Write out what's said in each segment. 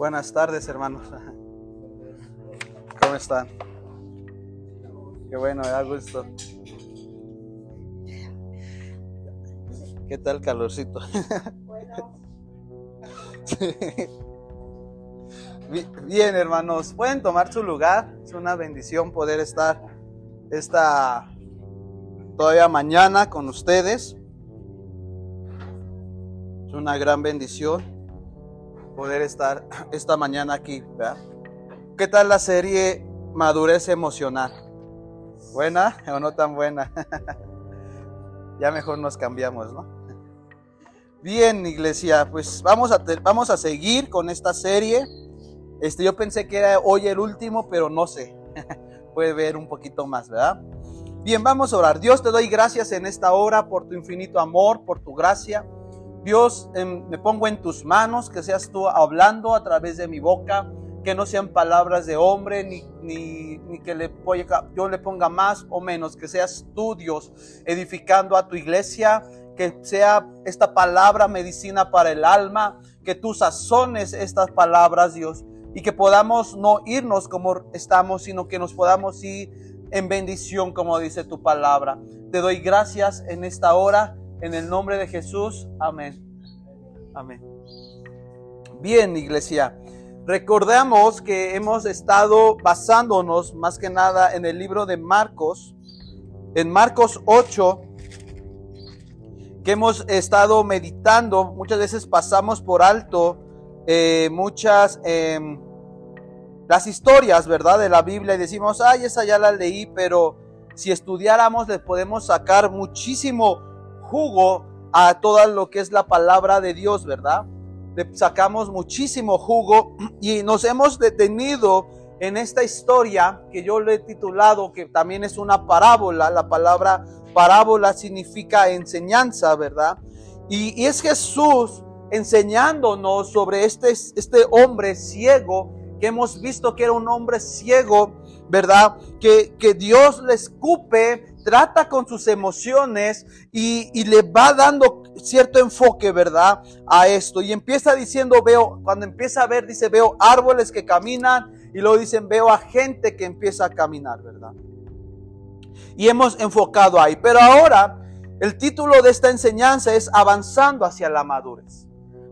Buenas tardes, hermanos. ¿Cómo están? Qué bueno, da gusto. ¿Qué tal calorcito? Bien, hermanos, pueden tomar su lugar. Es una bendición poder estar esta todavía mañana con ustedes. Es una gran bendición poder estar esta mañana aquí. ¿Qué tal la serie Madurez Emocional? ¿Buena o no tan buena? ya mejor nos cambiamos, ¿no? Bien, iglesia, pues vamos a, vamos a seguir con esta serie. Este, yo pensé que era hoy el último, pero no sé. Puede ver un poquito más, ¿verdad? Bien, vamos a orar. Dios, te doy gracias en esta hora por tu infinito amor, por tu gracia. Dios, em, me pongo en tus manos, que seas tú hablando a través de mi boca, que no sean palabras de hombre, ni, ni, que le, yo le ponga más o menos, que seas tú, Dios, edificando a tu iglesia, que sea esta palabra medicina para el alma, que tú sazones estas palabras, Dios, y que podamos no irnos como estamos, sino que nos podamos ir en bendición, como dice tu palabra. Te doy gracias en esta hora, en el nombre de Jesús. Amén. Amén. Bien, iglesia. Recordemos que hemos estado basándonos más que nada en el libro de Marcos, en Marcos 8, que hemos estado meditando. Muchas veces pasamos por alto eh, muchas em, las historias, ¿verdad? De la Biblia y decimos, ay, esa ya la leí, pero si estudiáramos le podemos sacar muchísimo jugo a todo lo que es la palabra de Dios, ¿verdad? Le sacamos muchísimo jugo y nos hemos detenido en esta historia que yo le he titulado, que también es una parábola, la palabra parábola significa enseñanza, ¿verdad? Y, es Jesús enseñándonos sobre este, este hombre ciego, que hemos visto que era un hombre ciego, ¿verdad? Que, que Dios le escupe, trata con sus emociones y, le va dando cierto enfoque, ¿verdad? A esto. Y empieza diciendo, veo, cuando empieza a ver, dice, veo árboles que caminan y luego dicen, veo a gente que empieza a caminar, ¿verdad? Y hemos enfocado ahí. Pero ahora el título de esta enseñanza es Avanzando hacia la madurez.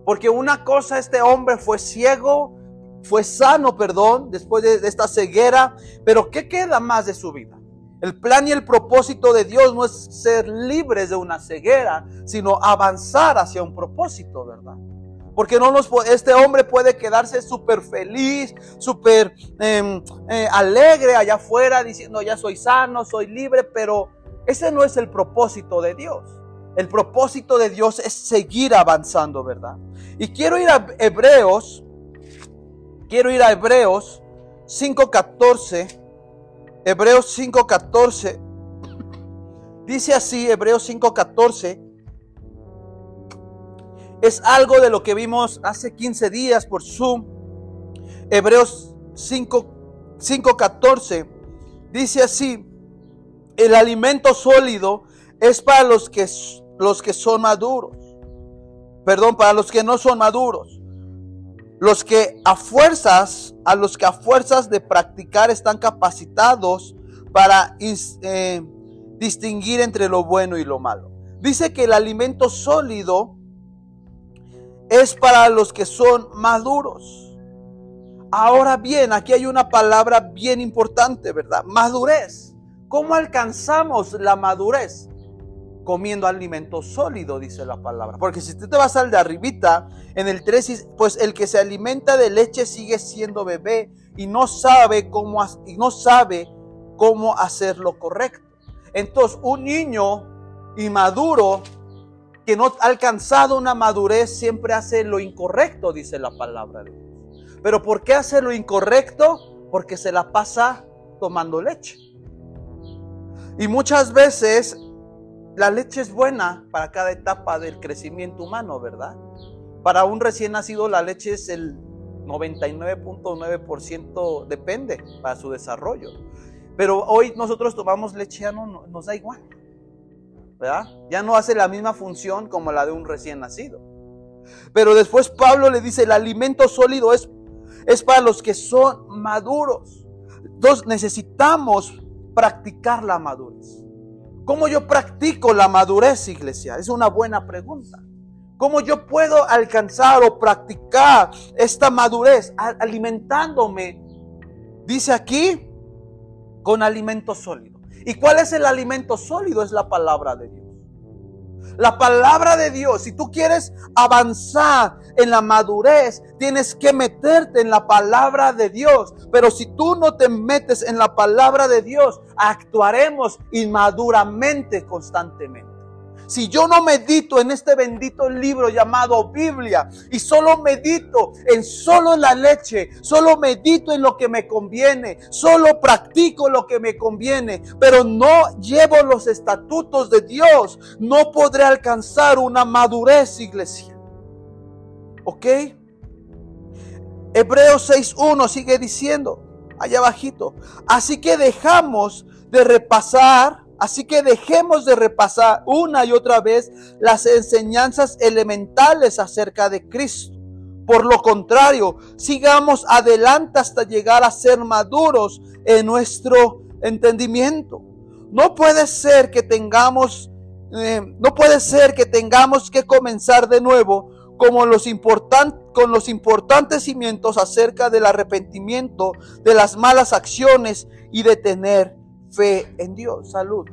Porque una cosa, este hombre fue ciego, fue sano, perdón, después de, esta ceguera, pero ¿qué queda más de su vida? El plan y el propósito de Dios no es ser libres de una ceguera, sino avanzar hacia un propósito, ¿verdad? Porque no nos, este hombre puede quedarse súper feliz, súper em, eh, alegre allá afuera diciendo ya soy sano, soy libre, pero ese no es el propósito de Dios. El propósito de Dios es seguir avanzando, ¿verdad? Y quiero ir a Hebreos, quiero ir a Hebreos 5.14, Hebreos 5.14, dice así, Hebreos 5.14, es algo de lo que vimos hace 15 días por Zoom. Hebreos 5:14 dice así, el alimento sólido es para los que, los que son maduros. Perdón, para los que no son maduros. Los que a fuerzas, a los que a fuerzas de practicar están capacitados para eh, distinguir entre lo bueno y lo malo. Dice que el alimento sólido es para los que son maduros. Ahora bien, aquí hay una palabra bien importante, ¿verdad? Madurez. ¿Cómo alcanzamos la madurez? Comiendo alimento sólido, dice la palabra. Porque si tú te vas al de arribita, en el 3, pues el que se alimenta de leche sigue siendo bebé y no sabe cómo, y no sabe cómo hacer lo correcto. Entonces, un niño inmaduro que no ha alcanzado una madurez siempre hace lo incorrecto, dice la palabra de Dios. Pero ¿por qué hace lo incorrecto? Porque se la pasa tomando leche. Y muchas veces la leche es buena para cada etapa del crecimiento humano, ¿verdad? Para un recién nacido la leche es el 99.9% depende para su desarrollo. Pero hoy nosotros tomamos leche, ya no nos da igual. Ya no hace la misma función como la de un recién nacido. Pero después Pablo le dice, el alimento sólido es es para los que son maduros. Entonces necesitamos practicar la madurez. ¿Cómo yo practico la madurez, iglesia? Es una buena pregunta. ¿Cómo yo puedo alcanzar o practicar esta madurez? Alimentándome, dice aquí, con alimento sólido. ¿Y cuál es el alimento sólido? Es la palabra de Dios. La palabra de Dios, si tú quieres avanzar en la madurez, tienes que meterte en la palabra de Dios. Pero si tú no te metes en la palabra de Dios, actuaremos inmaduramente constantemente. Si yo no medito en este bendito libro llamado Biblia y solo medito en solo la leche, solo medito en lo que me conviene, solo practico lo que me conviene, pero no llevo los estatutos de Dios, no podré alcanzar una madurez, iglesia. ¿Ok? Hebreos 6.1 sigue diciendo, allá abajito, así que dejamos de repasar Así que dejemos de repasar una y otra vez las enseñanzas elementales acerca de Cristo. Por lo contrario, sigamos adelante hasta llegar a ser maduros en nuestro entendimiento. No puede ser que tengamos, eh, no puede ser que tengamos que comenzar de nuevo como los con los importantes cimientos acerca del arrepentimiento, de las malas acciones y de tener fe en Dios. Salud.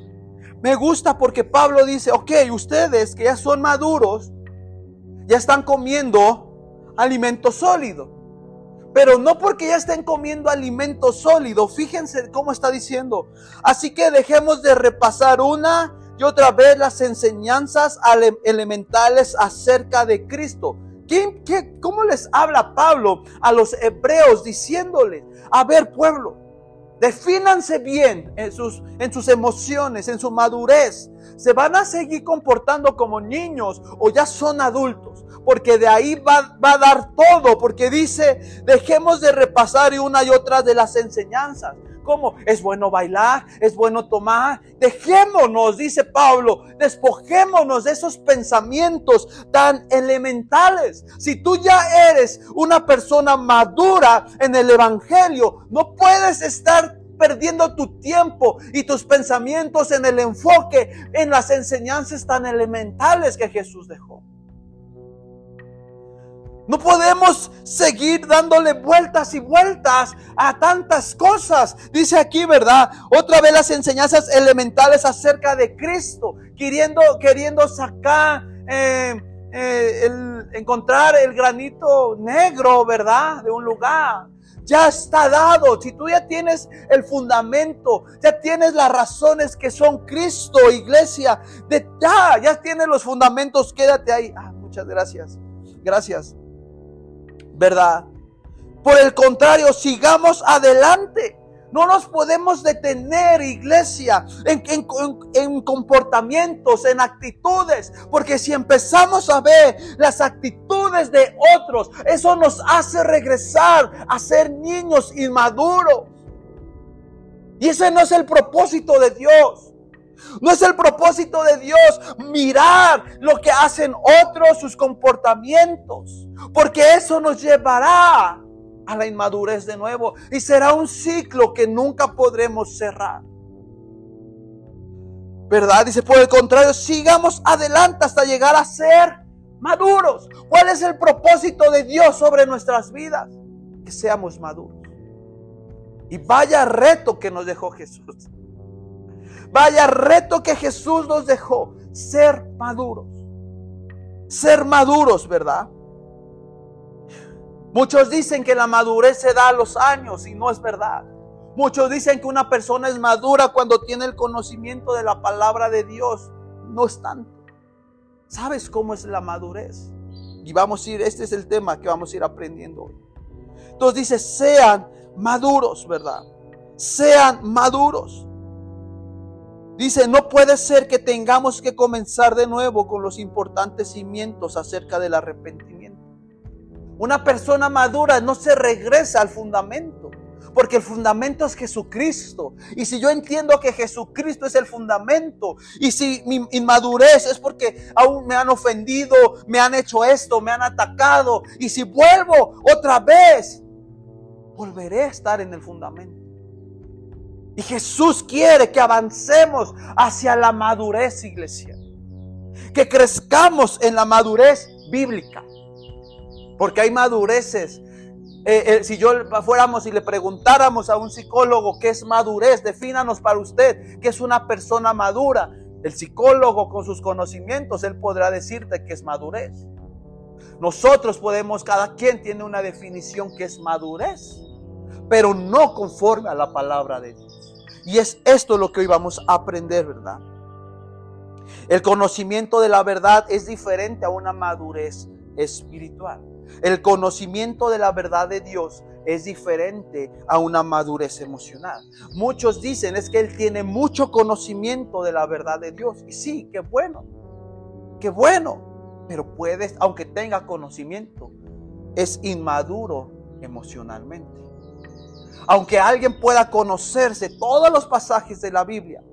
Me gusta porque Pablo dice, ok, ustedes que ya son maduros, ya están comiendo alimento sólido. Pero no porque ya estén comiendo alimento sólido, fíjense cómo está diciendo. Así que dejemos de repasar una y otra vez las enseñanzas elementales acerca de Cristo. ¿Qué, qué, cómo les habla Pablo a los hebreos diciéndoles, a ver pueblo, Defínanse bien en sus, en sus emociones, en su madurez. ¿Se van a seguir comportando como niños o ya son adultos? Porque de ahí va, va a dar todo, porque dice, dejemos de repasar una y otra de las enseñanzas. ¿Cómo? Es bueno bailar, es bueno tomar. Dejémonos, dice Pablo, despojémonos de esos pensamientos tan elementales. Si tú ya eres una persona madura en el Evangelio, no puedes estar perdiendo tu tiempo y tus pensamientos en el enfoque en las enseñanzas tan elementales que Jesús dejó. No podemos seguir dándole vueltas y vueltas a tantas cosas. Dice aquí, ¿verdad? Otra vez las enseñanzas elementales acerca de Cristo, queriendo, queriendo sacar, eh, eh, encontrar el granito negro, ¿verdad? De un lugar. Ya está dado. Si tú ya tienes el fundamento, ya tienes las razones que son Cristo, iglesia, de ya, ya tienes los fundamentos, quédate ahí. Ah, muchas gracias. Gracias. ¿Verdad? Por el contrario, sigamos adelante. No nos podemos detener, iglesia, en, en, comportamientos, en actitudes, porque si empezamos a ver las actitudes de otros, eso nos hace regresar a ser niños inmaduros. Y ese no es el propósito de Dios. No es el propósito de Dios mirar lo que hacen otros, sus comportamientos, porque eso nos llevará a la inmadurez de nuevo y será un ciclo que nunca podremos cerrar. ¿Verdad? Dice, por el contrario, sigamos adelante hasta llegar a ser maduros. ¿Cuál es el propósito de Dios sobre nuestras vidas? Que seamos maduros. Y vaya reto que nos dejó Jesús. Vaya reto que Jesús nos dejó, ser maduros. Ser maduros, ¿verdad? Muchos dicen que la madurez se da a los años y no es verdad. Muchos dicen que una persona es madura cuando tiene el conocimiento de la palabra de Dios. No es tanto. ¿Sabes cómo es la madurez? Y vamos a ir, este es el tema que vamos a ir aprendiendo hoy. Entonces dice, sean maduros, ¿verdad? Sean maduros. Dice, no puede ser que tengamos que comenzar de nuevo con los importantes cimientos acerca del arrepentimiento. Una persona madura no se regresa al fundamento, porque el fundamento es Jesucristo. Y si yo entiendo que Jesucristo es el fundamento, y si mi inmadurez es porque aún me han ofendido, me han hecho esto, me han atacado, y si vuelvo otra vez volveré a estar en el fundamento. Y Jesús quiere que avancemos hacia la madurez, iglesia. Que crezcamos en la madurez bíblica. Porque hay madureces. Eh, eh, si yo fuéramos y le preguntáramos a un psicólogo qué es madurez, defínanos para usted qué es una persona madura. El psicólogo con sus conocimientos, él podrá decirte que es madurez. Nosotros podemos, cada quien tiene una definición que es madurez, pero no conforme a la palabra de Dios. Y es esto lo que hoy vamos a aprender, ¿verdad? El conocimiento de la verdad es diferente a una madurez espiritual. El conocimiento de la verdad de Dios es diferente a una madurez emocional. Muchos dicen es que él tiene mucho conocimiento de la verdad de Dios. Y sí, qué bueno, qué bueno. Pero puedes, aunque tenga conocimiento, es inmaduro emocionalmente. Aunque alguien pueda conocerse todos los pasajes de la Biblia,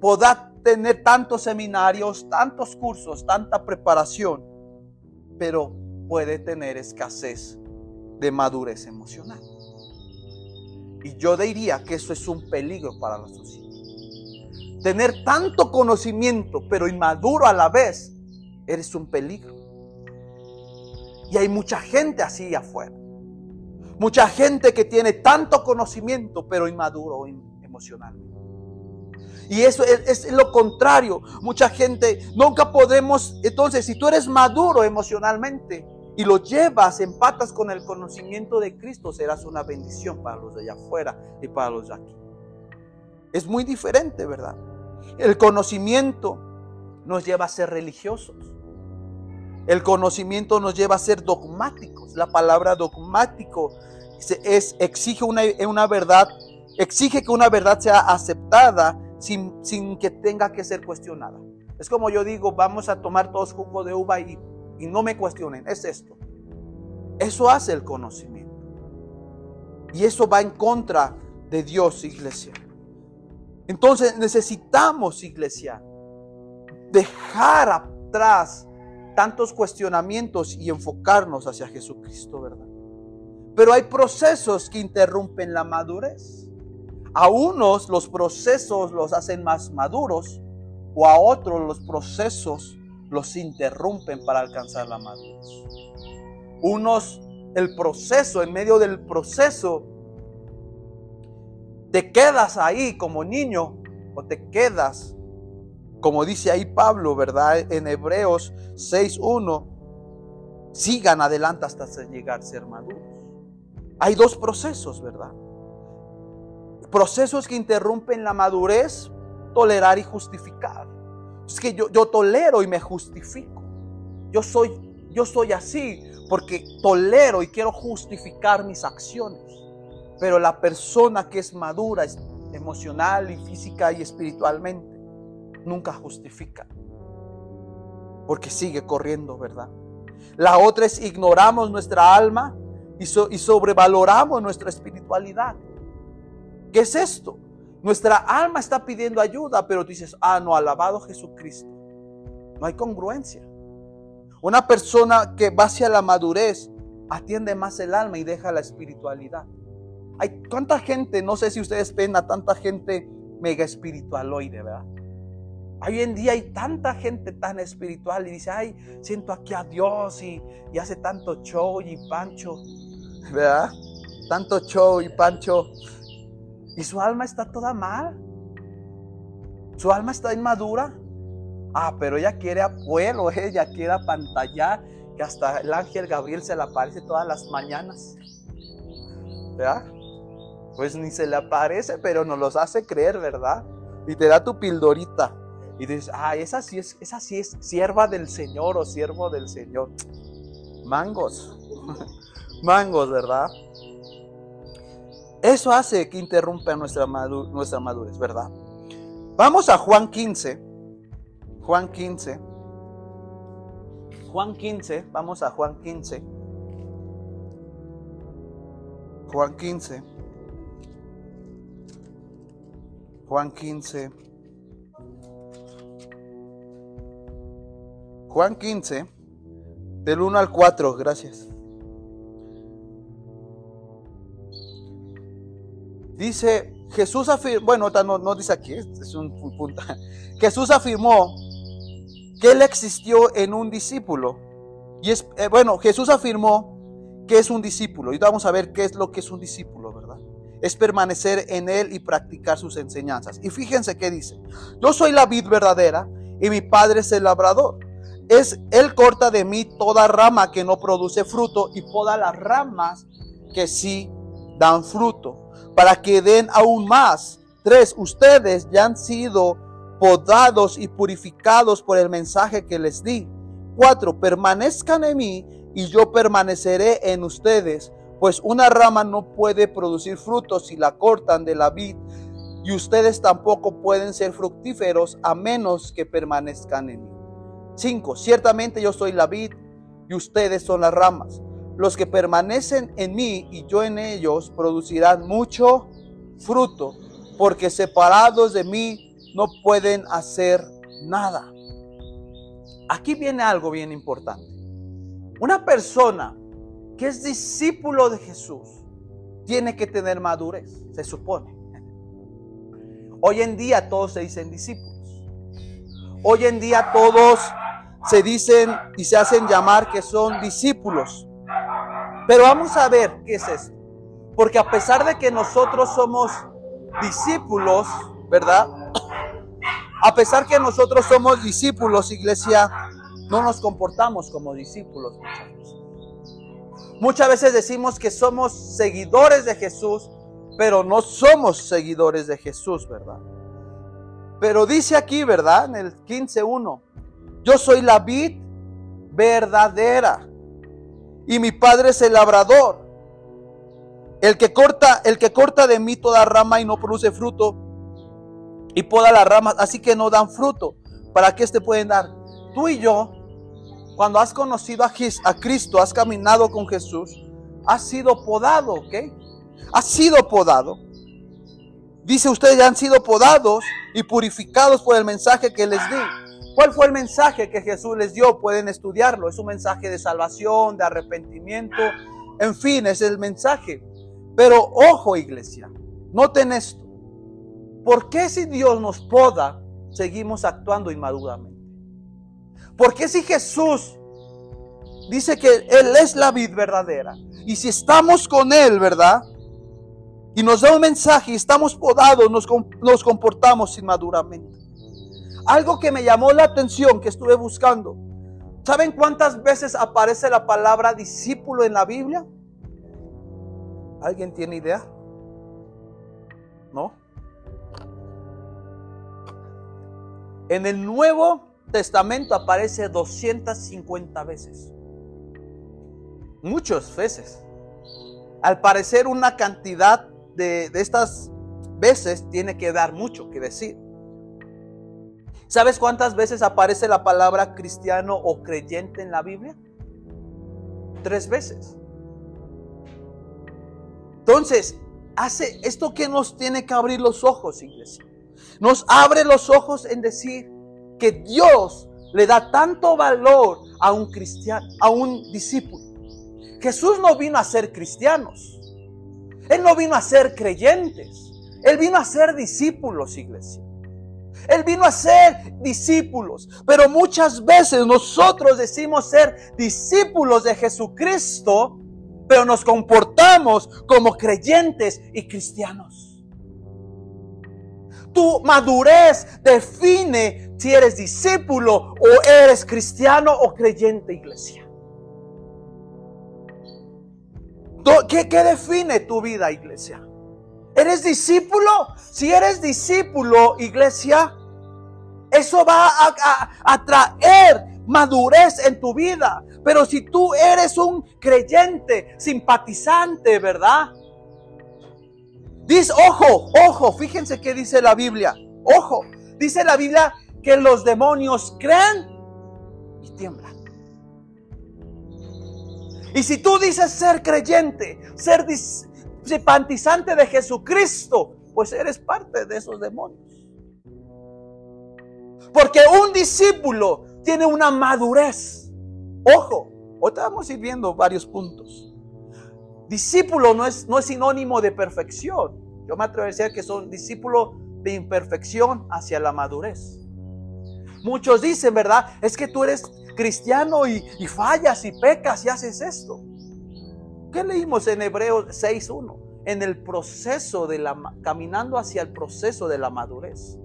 podrá tener tantos seminarios, tantos cursos, tanta preparación, pero puede tener escasez de madurez emocional. Y yo diría que eso es un peligro para la sociedad. Tener tanto conocimiento, pero inmaduro a la vez, eres un peligro. Y hay mucha gente así afuera. Mucha gente que tiene tanto conocimiento, pero inmaduro emocionalmente. Y eso es, lo contrario. Mucha gente, nunca podemos, entonces si tú eres maduro emocionalmente y lo llevas, empatas con el conocimiento de Cristo, serás una bendición para los de allá afuera y para los de aquí. Es muy diferente, ¿verdad? El conocimiento nos lleva a ser religiosos. El conocimiento nos lleva a ser dogmáticos. La palabra dogmático es, exige una, una verdad, exige que una verdad sea aceptada sin, sin, que tenga que ser cuestionada. Es como yo digo, vamos a tomar todos jugo de uva y, y no me cuestionen, es esto. Eso hace el conocimiento. Y eso va en contra de Dios, iglesia. Entonces necesitamos, iglesia, dejar atrás tantos cuestionamientos y enfocarnos hacia Jesucristo, ¿verdad? Pero hay procesos que interrumpen la madurez. A unos los procesos los hacen más maduros o a otros los procesos los interrumpen para alcanzar la madurez. Unos, el proceso, en medio del proceso, te quedas ahí como niño o te quedas como dice ahí Pablo, ¿verdad? En Hebreos 6.1, sigan adelante hasta llegar a ser maduros. Hay dos procesos, ¿verdad? Procesos que interrumpen la madurez, tolerar y justificar. Es que yo, yo tolero y me justifico. Yo soy, yo soy así porque tolero y quiero justificar mis acciones. Pero la persona que es madura emocional y física y espiritualmente nunca justifica. Porque sigue corriendo, ¿verdad? La otra es ignoramos nuestra alma y, y sobrevaloramos nuestra espiritualidad. ¿Qué es esto? Nuestra alma está pidiendo ayuda, pero dices, ah, no, alabado Jesucristo. No hay congruencia. Una persona que va hacia la madurez atiende más el alma y deja la espiritualidad. Hay tanta gente, no sé si ustedes ven a tanta gente mega espiritualoide, ¿verdad? Hoy en día hay tanta gente tan espiritual y dice, ay, siento aquí a Dios y, hace tanto show y pancho, ¿verdad? Tanto show y pancho. Y su alma está toda mal. Su alma está inmadura. Ah, pero ella quiere abuelo, ella quiere apantallar, que hasta el ángel Gabriel se le aparece todas las mañanas. ¿Verdad? Pues ni se le aparece, pero nos los hace creer, ¿verdad? Y te da tu pildorita. Y dices, ah, esa sí es, esa sí es sierva del Señor o siervo del Señor. Mangos. Mangos, ¿verdad? Eso hace que interrumpa nuestra, nuestra madurez, ¿verdad? Vamos a Juan 15. Juan 15. Juan 15. Vamos a Juan 15. Juan 15. Juan 15. Juan 15, del 1 al 4, gracias. Dice, Jesús afirmó, bueno, no, no dice aquí, es un punto. Jesús afirmó que él existió en un discípulo. Y es, eh, bueno, Jesús afirmó que es un discípulo. Y vamos a ver qué es lo que es un discípulo, ¿verdad? Es permanecer en él y practicar sus enseñanzas. Y fíjense qué dice. Yo soy la vid verdadera y mi padre es el labrador. Es él corta de mí toda rama que no produce fruto y poda las ramas que sí dan fruto, para que den aún más. Tres, ustedes ya han sido podados y purificados por el mensaje que les di. Cuatro, permanezcan en mí y yo permaneceré en ustedes, pues una rama no puede producir frutos si la cortan de la vid, y ustedes tampoco pueden ser fructíferos a menos que permanezcan en mí. Cinco, ciertamente yo soy la vid y ustedes son las ramas. Los que permanecen en mí y yo en ellos producirán mucho fruto, porque separados de mí no pueden hacer nada. Aquí viene algo bien importante. Una persona que es discípulo de Jesús tiene que tener madurez, se supone. Hoy en día todos se dicen discípulos. Hoy en día todos se dicen y se hacen llamar que son discípulos. Pero vamos a ver qué es esto. Porque a pesar de que nosotros somos discípulos, ¿verdad? A pesar que nosotros somos discípulos, iglesia, no nos comportamos como discípulos muchas. Muchas veces decimos que somos seguidores de Jesús, pero no somos seguidores de Jesús, ¿verdad? Pero dice aquí, ¿verdad? En el 15.1, yo soy la vid verdadera y mi padre es el labrador. El que corta, el que corta de mí toda rama y no produce fruto y poda las ramas, así que no dan fruto. ¿Para qué te pueden dar? Tú y yo, cuando has conocido a, a Cristo, has caminado con Jesús, has sido podado, ¿ok? Has sido podado. Dice ustedes ya han sido podados y purificados por el mensaje que les di. ¿Cuál fue el mensaje que Jesús les dio? Pueden estudiarlo. Es un mensaje de salvación, de arrepentimiento. En fin, es el mensaje. Pero ojo iglesia, noten esto. ¿Por qué si Dios nos poda, seguimos actuando inmaduramente? ¿Por qué si Jesús dice que Él es la vid verdadera? Y si estamos con Él, ¿verdad? Y nos da un mensaje y estamos podados, nos, nos comportamos inmaduramente. Algo que me llamó la atención, que estuve buscando. ¿Saben cuántas veces aparece la palabra discípulo en la Biblia? ¿Alguien tiene idea? ¿No? En el Nuevo Testamento aparece 250 veces. Muchas veces. Al parecer una cantidad de, de estas veces tiene que dar mucho que decir. ¿Sabes cuántas veces aparece la palabra cristiano o creyente en la Biblia? Tres veces. Entonces, hace esto que nos tiene que abrir los ojos, iglesia. Nos abre los ojos en decir que Dios le da tanto valor a un cristiano, a un discípulo. Jesús no vino a ser cristianos. Él no vino a ser creyentes. Él vino a ser discípulos, iglesia. Él vino a ser discípulos. Pero muchas veces nosotros decimos ser discípulos de Jesucristo, pero nos comportamos como creyentes y cristianos. Tu madurez define si eres discípulo o eres cristiano o creyente, iglesia. ¿Qué, qué define tu vida, iglesia? ¿Eres discípulo? Si eres discípulo, iglesia, eso va a, traer madurez en tu vida. Pero si tú eres un creyente, simpatizante, ¿verdad? Dice, ojo, ojo, fíjense qué dice la Biblia. Ojo, dice la Biblia que los demonios creen y tiemblan. Y si tú dices ser creyente, ser simpatizante de Jesucristo, pues eres parte de esos demonios. Porque un discípulo tiene una madurez. Ojo, vamos a ir viendo varios puntos. Discípulo no es, no es sinónimo de perfección. Yo me atrevo a decir que son discípulos de imperfección hacia la madurez. Muchos dicen, ¿verdad? Es que tú eres cristiano y, y fallas y pecas y haces esto. ¿Qué leímos en Hebreos 6.1? En el proceso de la, caminando hacia el proceso de la madurez.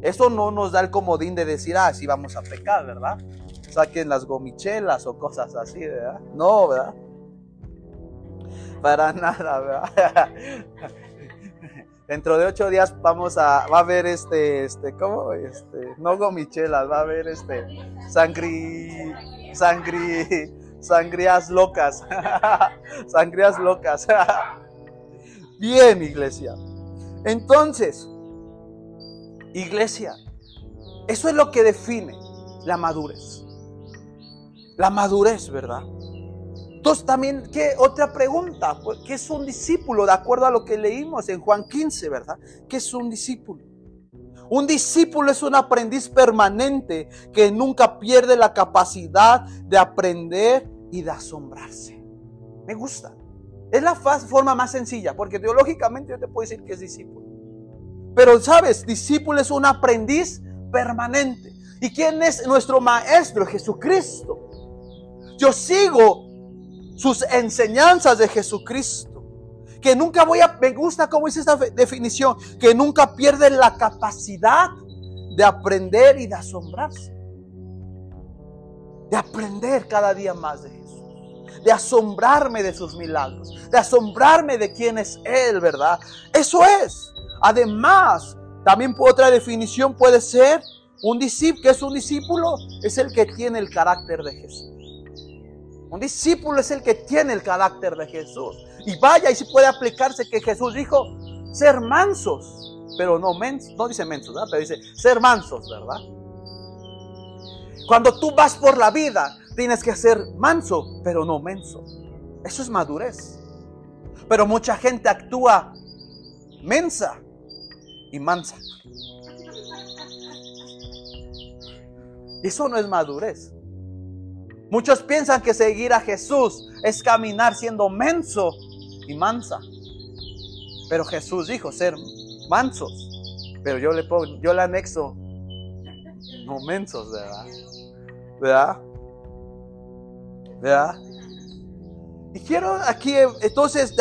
Eso no nos da el comodín de decir, ah, sí vamos a pecar, ¿verdad? Saquen las gomichelas o cosas así, ¿verdad? No, ¿verdad? Para nada, ¿verdad? Dentro de ocho días vamos a, va a haber este, este, ¿cómo? Este, no gomichelas, va a haber este, sangri, sangri, sangrías locas, sangrías locas. Bien, iglesia. Entonces, iglesia, eso es lo que define la madurez. La madurez, ¿verdad? Entonces también, ¿qué otra pregunta? Pues, ¿Qué es un discípulo? De acuerdo a lo que leímos en Juan 15, ¿verdad? ¿Qué es un discípulo? Un discípulo es un aprendiz permanente que nunca pierde la capacidad de aprender y de asombrarse. Me gusta. Es la forma más sencilla, porque teológicamente yo te puedo decir que es discípulo. Pero sabes, discípulo es un aprendiz permanente. ¿Y quién es nuestro maestro? Jesucristo. Yo sigo sus enseñanzas de Jesucristo. Que nunca voy a, me gusta cómo es esta definición, que nunca pierde la capacidad de aprender y de asombrarse. De aprender cada día más de. De asombrarme de sus milagros. De asombrarme de quién es Él, ¿verdad? Eso es. Además, también otra definición puede ser un discípulo, que es un discípulo, es el que tiene el carácter de Jesús. Un discípulo es el que tiene el carácter de Jesús. Y vaya, y si puede aplicarse que Jesús dijo, ser mansos, pero no mensos, no dice mensos, ¿verdad? pero dice ser mansos, ¿verdad? Cuando tú vas por la vida, tienes que ser manso, pero no menso. Eso es madurez. Pero mucha gente actúa mensa y mansa. Eso no es madurez. Muchos piensan que seguir a Jesús es caminar siendo menso y mansa. Pero Jesús dijo ser mansos. Pero yo le pongo, yo le anexo no mensos, ¿verdad? ¿Verdad? Y quiero aquí, entonces,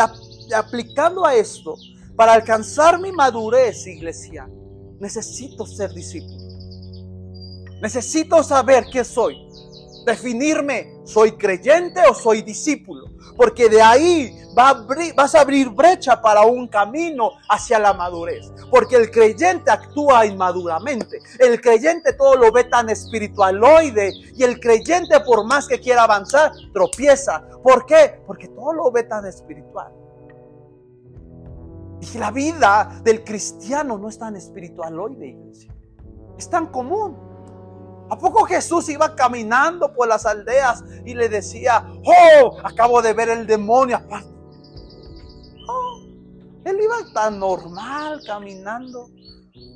aplicando a esto, para alcanzar mi madurez, iglesia, necesito ser discípulo. Necesito saber qué soy definirme, ¿soy creyente o soy discípulo? Porque de ahí vas a abrir brecha para un camino hacia la madurez. Porque el creyente actúa inmaduramente. El creyente todo lo ve tan espiritualoide. Y el creyente por más que quiera avanzar, tropieza. ¿Por qué? Porque todo lo ve tan espiritual. Y la vida del cristiano no es tan espiritualoide, iglesia. Es tan común. ¿A poco Jesús iba caminando por las aldeas y le decía, oh, acabo de ver el demonio? Oh, él iba tan normal caminando,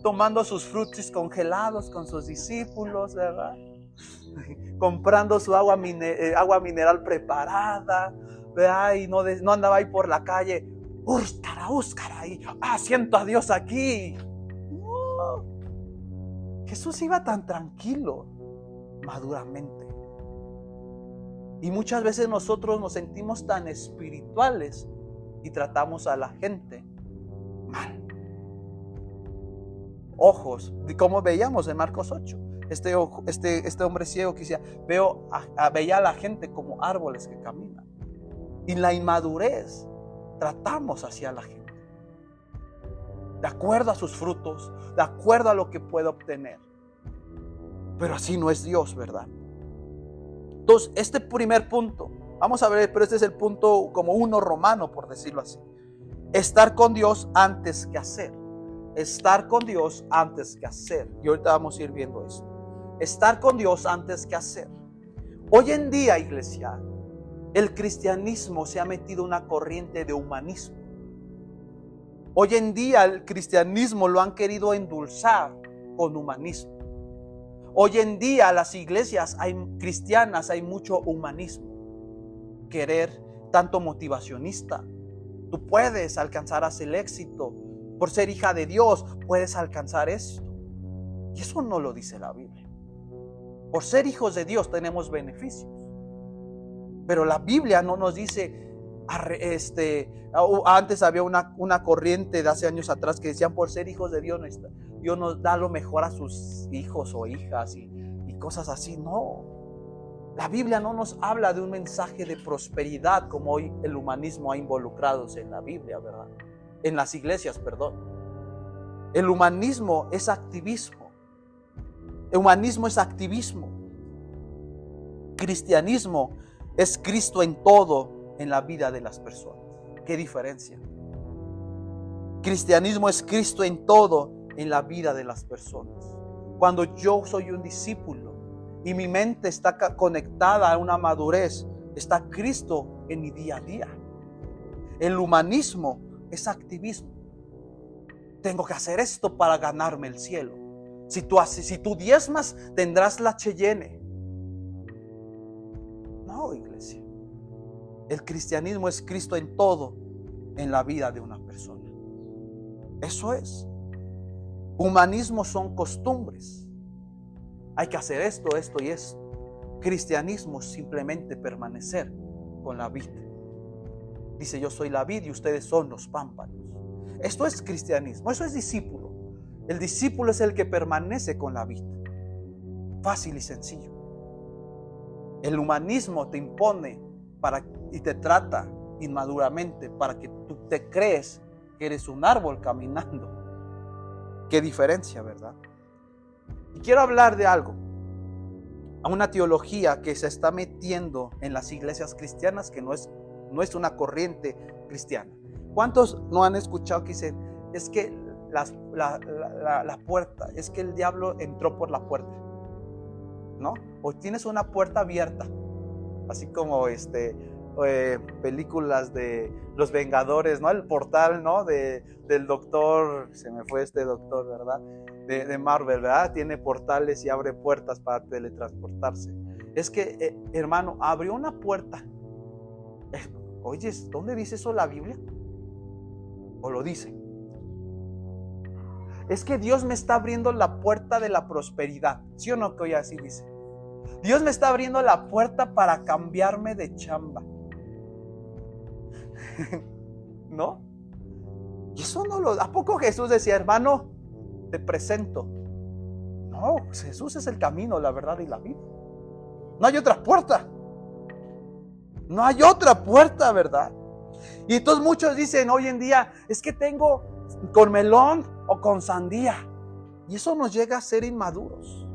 tomando sus frutos congelados con sus discípulos, ¿verdad? Comprando su agua, eh, agua mineral preparada, ¿verdad? Y no, andaba ahí por la calle, úscara, úscara, ahí, ah, siento a Dios aquí. Jesús iba tan tranquilo, maduramente. Y muchas veces nosotros nos sentimos tan espirituales y tratamos a la gente mal. Ojos, como veíamos en Marcos 8. Este, este, este hombre ciego que decía, veo veía a la gente como árboles que caminan. Y la inmadurez tratamos hacia la gente de acuerdo a sus frutos, de acuerdo a lo que puede obtener. Pero así no es Dios, ¿verdad? Entonces, este primer punto, vamos a ver, pero este es el punto como uno romano, por decirlo así. Estar con Dios antes que hacer. Estar con Dios antes que hacer. Y ahorita vamos a ir viendo esto. Estar con Dios antes que hacer. Hoy en día, iglesia, el cristianismo se ha metido una corriente de humanismo. Hoy en día el cristianismo lo han querido endulzar con humanismo. Hoy en día las iglesias hay, cristianas hay mucho humanismo. Querer tanto motivacionista, Tú puedes alcanzar el éxito. Por ser hija de Dios, puedes alcanzar esto. Y eso no lo dice la Biblia. Por ser hijos de Dios tenemos beneficios. Pero la Biblia no nos dice, este, antes había una, una corriente de hace años atrás que decían, por ser hijos de Dios, Dios nos da lo mejor a sus hijos o hijas y, y cosas así. No. La Biblia no nos habla de un mensaje de prosperidad como hoy el humanismo ha involucrado en la Biblia, ¿verdad? En las iglesias, perdón. El humanismo es activismo. El humanismo es activismo. Cristianismo es Cristo en todo en la vida de las personas. ¿Qué diferencia? Cristianismo es Cristo en todo en la vida de las personas. Cuando yo soy un discípulo, y mi mente está conectada a una madurez, está Cristo en mi día a día. El humanismo es activismo. Tengo que hacer esto para ganarme el cielo. Si tú, haces, si tú diezmas, tendrás la Cheyenne. No, iglesia. El cristianismo es Cristo en todo en la vida de una persona. Eso es. Humanismo son costumbres. Hay que hacer esto, esto y esto. Cristianismo simplemente permanecer con la vid. Dice, yo soy la vid y ustedes son los pámpanos. Esto es cristianismo, eso es discípulo. El discípulo es el que permanece con la vid. Fácil y sencillo. El humanismo te impone para, y te trata inmaduramente para que tú te crees que eres un árbol caminando. Qué diferencia, ¿verdad? Y quiero hablar de algo, a una teología que se está metiendo en las iglesias cristianas que no es, no es una corriente cristiana. ¿Cuántos no han escuchado que dicen, es que la, la, puerta, es que el diablo entró por la puerta? ¿No? O tienes una puerta abierta, así como este, eh, películas de los Vengadores, ¿no? El portal, ¿no? De, del doctor, se me fue este doctor, ¿verdad? de, Marvel, ¿verdad? Tiene portales y abre puertas para teletransportarse. Es que, eh, hermano, abrió una puerta. Eh, oye, ¿dónde dice eso la Biblia? ¿O lo dice? Es que Dios me está abriendo la puerta de la prosperidad. ¿Sí o no que hoy así dice? Dios me está abriendo la puerta para cambiarme de chamba. ¿No? Y eso no lo... ¿A poco Jesús decía, hermano? te presento. No, Jesús es el camino, la verdad y la vida. No hay otra puerta. No hay otra puerta, ¿verdad? Y entonces muchos dicen hoy en día, es que tengo con melón o con sandía. Y eso nos llega a ser inmaduros.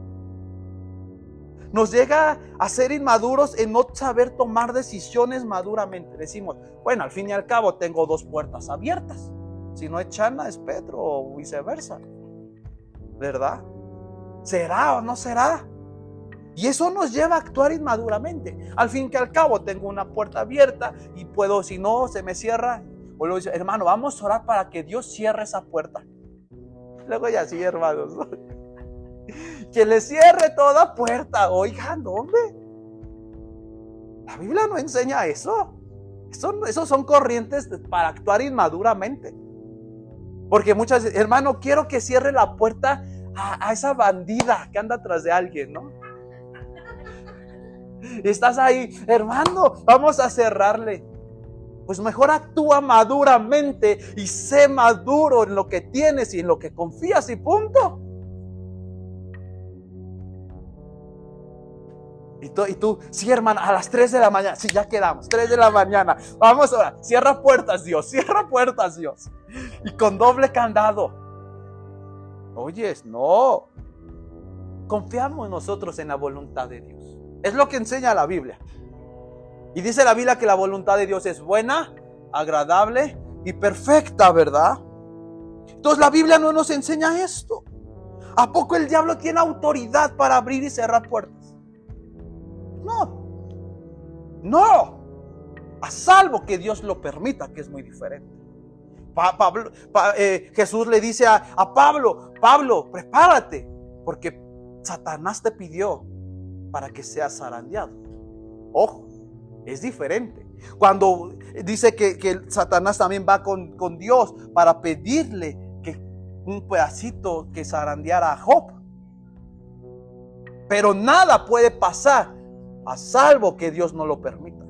Nos llega a ser inmaduros en no saber tomar decisiones maduramente. Decimos, bueno, al fin y al cabo tengo dos puertas abiertas. Si no es Chana, es Pedro o viceversa. ¿verdad? ¿Será o no será? Y eso nos lleva a actuar inmaduramente. Al fin que al cabo tengo una puerta abierta y puedo, si no, se me cierra. O luego hermano, vamos a orar para que Dios cierre esa puerta. Luego ya sí, hermanos. Que le cierre toda puerta. Oigan, ¿dónde? La Biblia no enseña eso. Eso, eso son corrientes para actuar inmaduramente. Porque muchas veces, hermano, quiero que cierre la puerta a, esa bandida que anda atrás de alguien, ¿no? Estás ahí, hermano, vamos a cerrarle. Pues mejor actúa maduramente y sé maduro en lo que tienes y en lo que confías y punto. Y tú, y sí, hermano, a las 3 de la mañana, sí, ya quedamos, 3 de la mañana, vamos ahora, cierra puertas, Dios, cierra puertas, Dios. Y con doble candado. Oyes, no. Confiamos nosotros en la voluntad de Dios. Es lo que enseña la Biblia. Y dice la Biblia que la voluntad de Dios es buena, agradable y perfecta, ¿verdad? Entonces la Biblia no nos enseña esto. ¿A poco el diablo tiene autoridad para abrir y cerrar puertas? No. No. A salvo que Dios lo permita, que es muy diferente. Pablo, eh, Jesús le dice a, a Pablo, Pablo, prepárate, porque Satanás te pidió para que seas zarandeado. Ojo, es diferente. Cuando dice que, que Satanás también va con, con, Dios para pedirle que un pedacito que zarandeara a Job. Pero nada puede pasar a salvo que Dios no lo permita.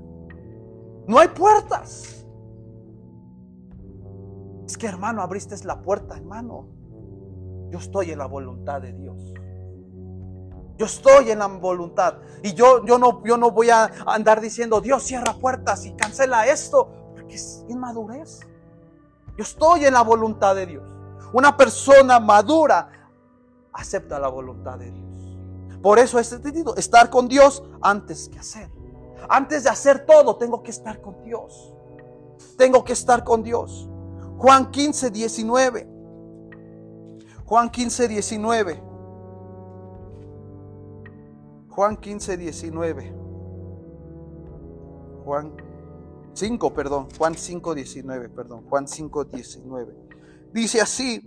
No hay puertas. Es que hermano, abriste la puerta, hermano. Yo estoy en la voluntad de Dios. Yo estoy en la voluntad. Y yo, yo, no, yo no voy a andar diciendo, Dios cierra puertas y cancela esto, porque es inmadurez. Yo estoy en la voluntad de Dios. Una persona madura acepta la voluntad de Dios. Por eso este título, estar con Dios antes que hacer. Antes de hacer todo, tengo que estar con Dios. Tengo que estar con Dios. Juan 15, 19. Juan 15, 19. Juan 15, 19. Juan 5, perdón. Juan 5, 19, perdón. Juan 5, 19. Dice así.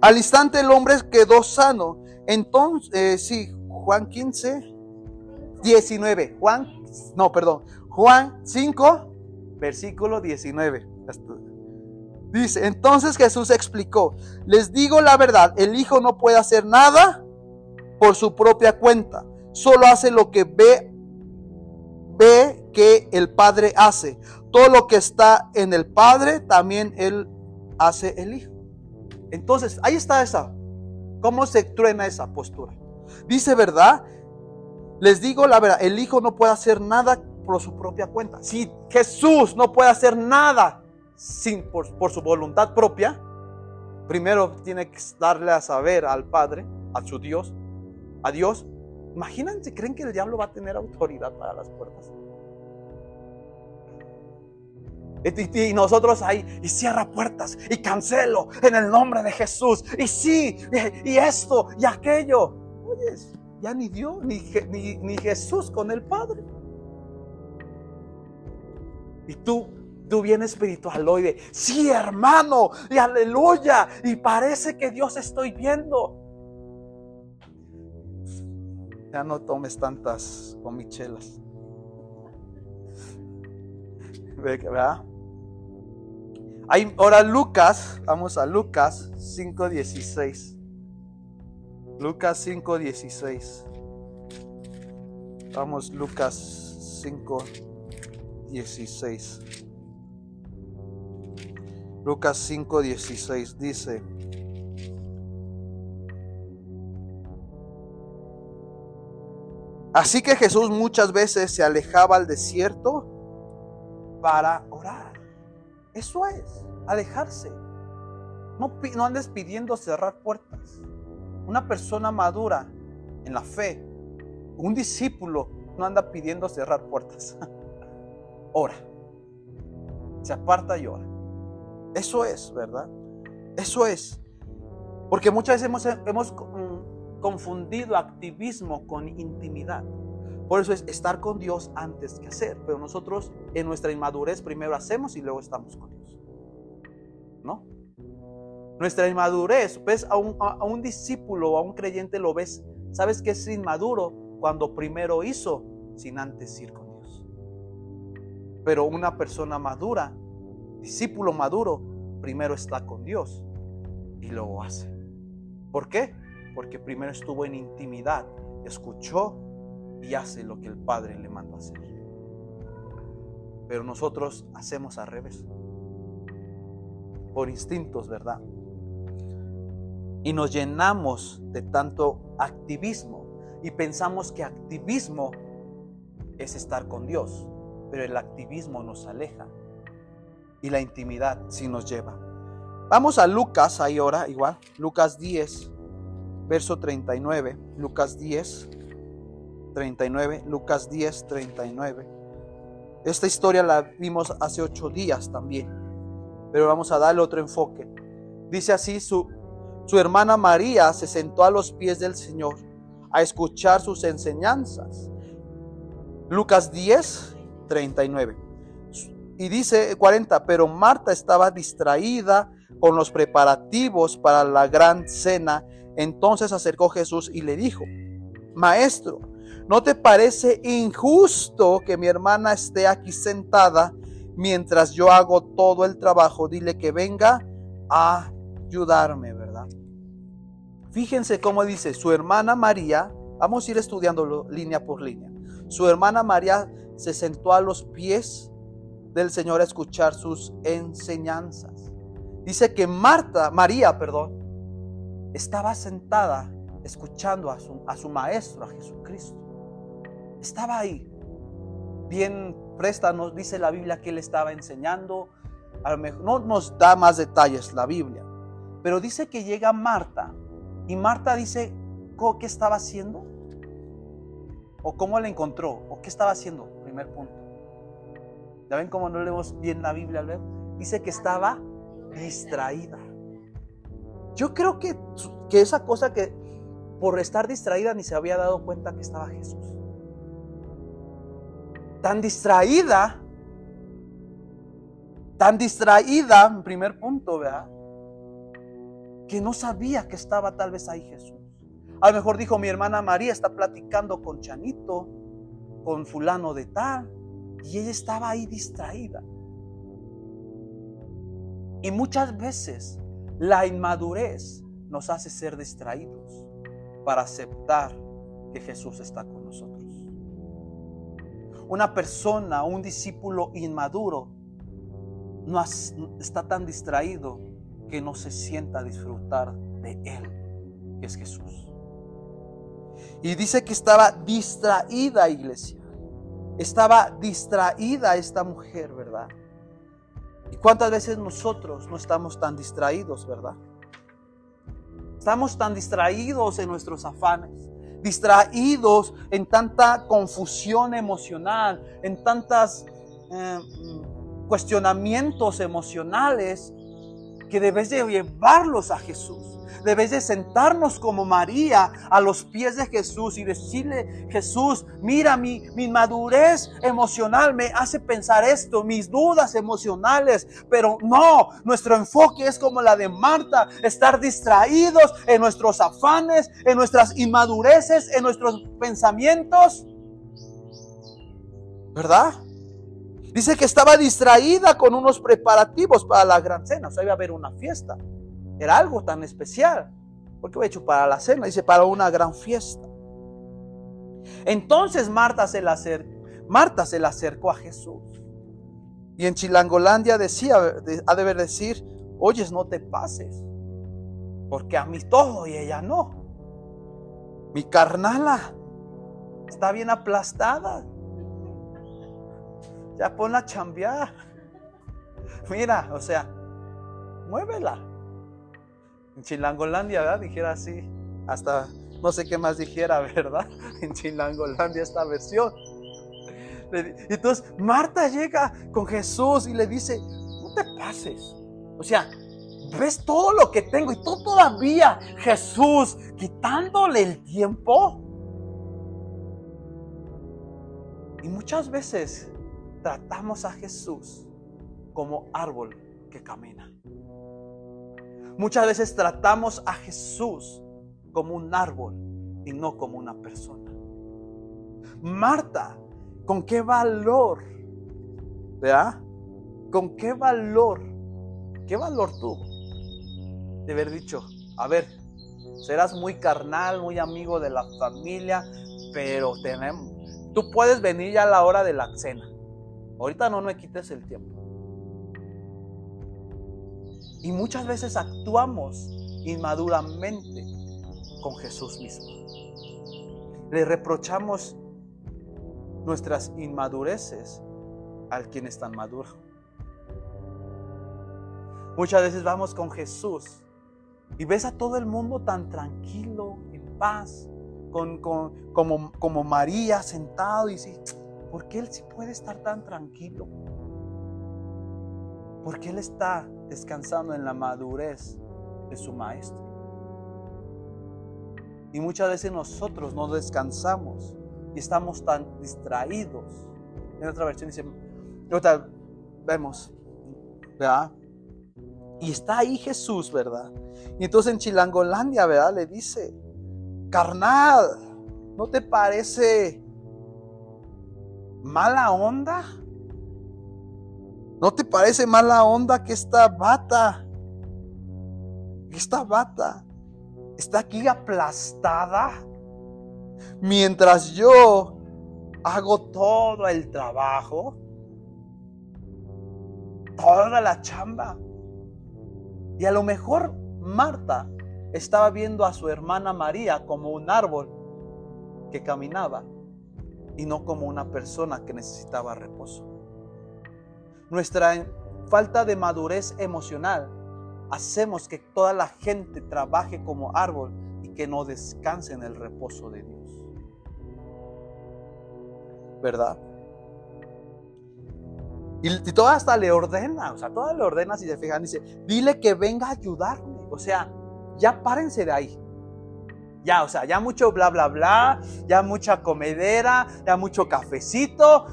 Al instante el hombre quedó sano. Entonces, sí, Juan 15, 19. Juan, no, perdón. Juan 5, versículo 19. Dice, entonces Jesús explicó, les digo la verdad, el Hijo no puede hacer nada por su propia cuenta, solo hace lo que ve, ve que el Padre hace. Todo lo que está en el Padre, también Él hace el Hijo. Entonces, ahí está esa. ¿Cómo se truena esa postura? Dice, ¿verdad? Les digo la verdad, el Hijo no puede hacer nada por su propia cuenta. Si Jesús no puede hacer nada sin, por, por su voluntad propia, primero tiene que darle a saber al Padre, a su Dios, a Dios. Imagínense, ¿creen que el diablo va a tener autoridad para las puertas? Y, nosotros ahí, y cierra puertas, y cancelo en el nombre de Jesús. Y sí, y, esto, y aquello. Oye, ya ni Dios, ni, ni, Jesús con el Padre. Y tú, tú bien espiritual hoy de, sí hermano, y aleluya, y parece que Dios estoy viendo. Ya no tomes tantas comichelas. ¿Verdad? Hay, ahora Lucas, vamos a Lucas 5.16. Lucas 5:16. Vamos, Lucas 5:16. Lucas 5:16 dice, Así que Jesús muchas veces se alejaba al desierto para orar. Eso es, alejarse. No, no andes pidiendo cerrar puertas. Una persona madura en la fe, un discípulo, no anda pidiendo cerrar puertas. Ora. Se aparta y ora. Eso es, ¿verdad? Eso es. Porque muchas veces hemos, hemos mm, confundido activismo con intimidad. Por eso es estar con Dios antes que hacer. Pero nosotros en nuestra inmadurez primero hacemos y luego estamos con Dios. ¿No? Nuestra inmadurez, ves a un, discípulo o a un creyente, lo ves, sabes que es inmaduro cuando primero hizo sin antes ir con Dios. Pero una persona madura, discípulo maduro, primero está con Dios y luego hace. ¿Por qué? Porque primero estuvo en intimidad, escuchó y hace lo que el Padre le mandó hacer. Pero nosotros hacemos al revés. Por instintos, ¿verdad? y nos llenamos de tanto activismo y pensamos que activismo es estar con Dios, pero el activismo nos aleja y la intimidad sí nos lleva. Vamos a Lucas ahí ahora, igual, Lucas 10, verso 39, Lucas 10, 39, Lucas 10, 39. Esta historia la vimos hace ocho días también, pero vamos a darle otro enfoque. Dice así su, su hermana María se sentó a los pies del Señor a escuchar sus enseñanzas. Lucas 10, 39. Y dice 40, pero Marta estaba distraída con los preparativos para la gran cena. Entonces acercó Jesús y le dijo, Maestro, ¿no te parece injusto que mi hermana esté aquí sentada mientras yo hago todo el trabajo? Dile que venga a ayudarme, ¿verdad? Fíjense cómo dice su hermana María, vamos a ir estudiándolo línea por línea. Su hermana María se sentó a los pies del Señor a escuchar sus enseñanzas. Dice que Marta, María, perdón, estaba sentada escuchando a su, a su maestro, a Jesucristo. Estaba ahí. Bien presta nos dice la Biblia que él estaba enseñando. A lo mejor, no nos da más detalles la Biblia. Pero dice que llega Marta y Marta dice, ¿qué estaba haciendo? ¿O cómo la encontró? ¿O qué estaba haciendo? Primer punto. ¿Ya ven cómo no leemos bien la Biblia luego? Dice que estaba distraída. Yo creo que, que esa cosa que por estar distraída ni se había dado cuenta que estaba Jesús. Tan distraída, tan distraída, en primer punto, ¿verdad? Que no sabía que estaba tal vez ahí Jesús. A lo mejor dijo mi hermana María está platicando con Chanito, con fulano de tal y ella estaba ahí distraída. Y muchas veces la inmadurez nos hace ser distraídos para aceptar que Jesús está con nosotros. Una persona, un discípulo inmaduro, no está tan distraído que no se sienta a disfrutar de Él, que es Jesús. Y dice que estaba distraída, iglesia. Estaba distraída esta mujer, ¿verdad? ¿Y cuántas veces nosotros no estamos tan distraídos, verdad? Estamos tan distraídos en nuestros afanes, distraídos en tanta confusión emocional, en tantos eh, cuestionamientos emocionales que debes de llevarlos a Jesús. Debes de sentarnos como María a los pies de Jesús y decirle, Jesús, mira mi, mi madurez emocional me hace pensar esto, mis dudas emocionales, pero no, nuestro enfoque es como la de Marta, estar distraídos en nuestros afanes, en nuestras inmadureces, en nuestros pensamientos. ¿Verdad? Dice que estaba distraída con unos preparativos para la gran cena, o sea, iba a haber una fiesta. Era algo tan especial. Porque he hecho para la cena, dice para una gran fiesta. Entonces Marta se, la Marta se le acercó a Jesús. Y en Chilangolandia decía, ha de decir, oyes, no te pases. Porque a mí todo y ella no. Mi carnala está bien aplastada. Ya ponla a chambear. Mira, o sea, muévela en Chilangolandia, ¿verdad? Dijera así, hasta no sé qué más dijera, ¿verdad? En Chilangolandia esta versión. Entonces Marta llega con Jesús y le dice, no te pases. O sea, ves todo lo que tengo y tú todavía, Jesús, quitándole el tiempo. Y muchas veces tratamos a Jesús como árbol que camina. Muchas veces tratamos a Jesús como un árbol y no como una persona. Marta, ¿con qué valor? ¿Verdad? ¿Con qué valor? ¿Qué valor tuvo? De haber dicho, a ver, serás muy carnal, muy amigo de la familia, pero tenemos, tú puedes venir ya a la hora de la cena. Ahorita no me quites el tiempo. Y muchas veces actuamos inmaduramente con Jesús mismo. Le reprochamos nuestras inmadureces al quien es tan maduro. Muchas veces vamos con Jesús y ves a todo el mundo tan tranquilo, en paz, con, como, como María sentado y dice, ¿por qué él sí puede estar tan tranquilo? Porque Él está descansando en la madurez de su maestro. Y muchas veces nosotros no descansamos y estamos tan distraídos. En otra versión dice, vemos, ¿verdad? Y está ahí Jesús, ¿verdad? Y entonces en Chilangolandia, ¿verdad? Le dice, carnal, ¿No te parece mala onda? ¿No te parece mala onda que esta bata, esta bata está aquí aplastada? Mientras yo hago todo el trabajo, toda la chamba. Y a lo mejor Marta estaba viendo a su hermana María como un árbol que caminaba y no como una persona que necesitaba reposo. Nuestra falta de madurez emocional hacemos que toda la gente trabaje como árbol y que no descanse en el reposo de Dios. ¿Verdad? Y, toda hasta le ordena, o sea, toda le ordena, si se fijan, dice, dile que venga a ayudarme. O sea, ya párense de ahí. Ya, o sea, ya mucho bla, bla, bla, ya mucha comedera, ya mucho cafecito.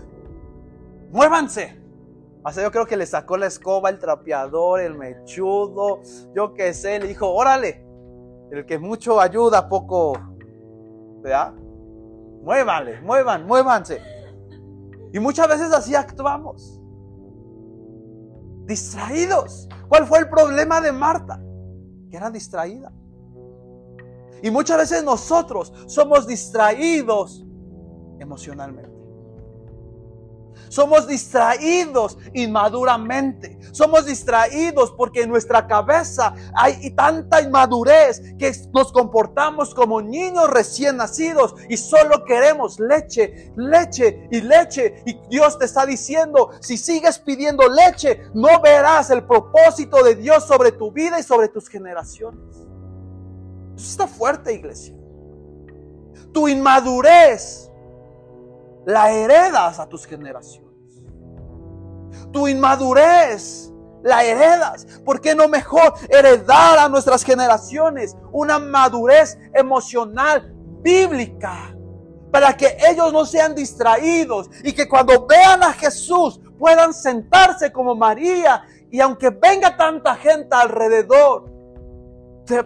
Muévanse. O yo creo que le sacó la escoba, el trapeador, el mechudo, yo qué sé, le dijo, órale, el que mucho ayuda, poco, ¿verdad? Muévanle, muevan, muévanse. Y muchas veces así actuamos distraídos. ¿Cuál fue el problema de Marta? Que era distraída. Y muchas veces nosotros somos distraídos emocionalmente. Somos distraídos inmaduramente. Somos distraídos porque en nuestra cabeza hay tanta inmadurez que nos comportamos como niños recién nacidos y solo queremos leche, leche y leche. Y Dios te está diciendo, si sigues pidiendo leche, no verás el propósito de Dios sobre tu vida y sobre tus generaciones. Eso está fuerte, iglesia. Tu inmadurez la heredas a tus generaciones. Tu inmadurez la heredas. ¿Por qué no mejor heredar a nuestras generaciones una madurez emocional bíblica? Para que ellos no sean distraídos y que cuando vean a Jesús puedan sentarse como María y aunque venga tanta gente alrededor,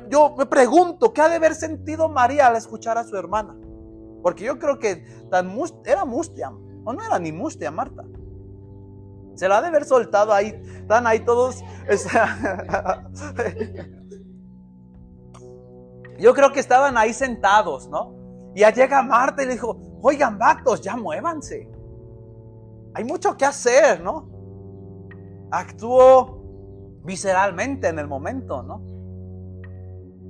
yo me pregunto, ¿qué ha de haber sentido María al escuchar a su hermana? Porque yo creo que era mustia, o no era ni mustia Marta. Se la ha de haber soltado ahí, están ahí todos. yo creo que estaban ahí sentados, ¿no? Y ya llega Marta y le dijo, oigan, vatos, ya muévanse. Hay mucho que hacer, ¿no? Actuó visceralmente en el momento, ¿no?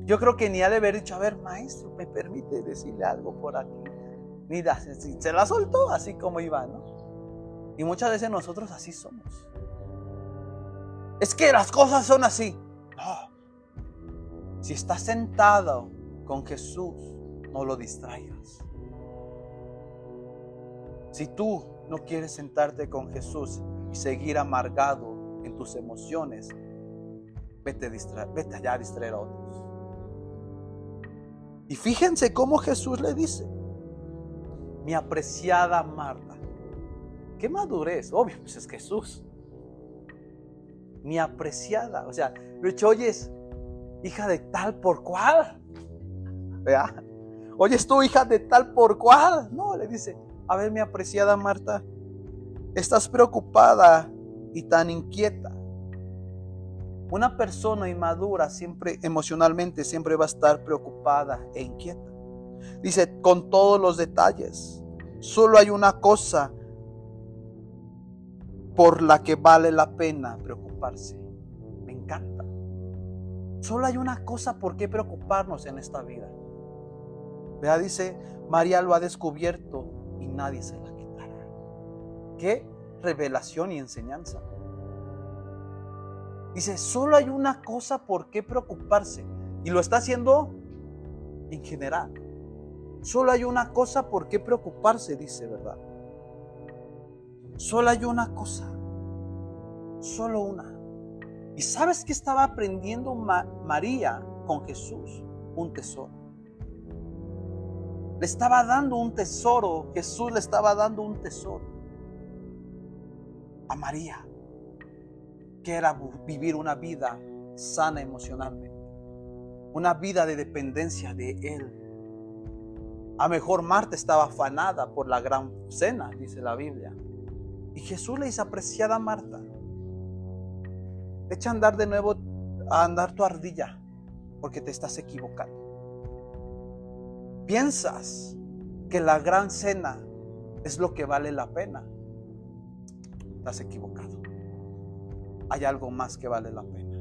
Yo creo que ni ha de haber dicho, a ver, maestro, ¿me permite decirle algo por aquí? Mira, se la soltó así como iba, ¿no? Y muchas veces nosotros así somos. Es que las cosas son así. No. Si estás sentado con Jesús, no lo distraigas. Si tú no quieres sentarte con Jesús y seguir amargado en tus emociones, vete, vete allá a distraer a otros. Y fíjense cómo Jesús le dice, mi apreciada Marta, qué madurez, obvio, pues es Jesús. Mi apreciada, o sea, lo oyes, hija de tal por cual. ¿Vea? Oyes tú, hija de tal por cual. No, le dice, a ver, mi apreciada Marta, estás preocupada y tan inquieta. Una persona inmadura siempre emocionalmente siempre va a estar preocupada e inquieta. Dice, con todos los detalles. Solo hay una cosa por la que vale la pena preocuparse. Me encanta. Solo hay una cosa por qué preocuparnos en esta vida. Vea, dice, María lo ha descubierto y nadie se la quitará. Qué revelación y enseñanza. Dice, solo hay una cosa por qué preocuparse. Y lo está haciendo en general. Solo hay una cosa por qué preocuparse, dice, ¿verdad? Solo hay una cosa. Solo una. ¿Y sabes qué estaba aprendiendo María con Jesús? Un tesoro. Le estaba dando un tesoro. Jesús le estaba dando un tesoro a María que era vivir una vida sana emocionalmente, una vida de dependencia de Él. A mejor Marta estaba afanada por la gran cena, dice la Biblia. Y Jesús le dice, apreciada Marta, echa a andar de nuevo, a andar tu ardilla, porque te estás equivocando. Piensas que la gran cena es lo que vale la pena. Estás equivocado. Hay algo más que vale la pena.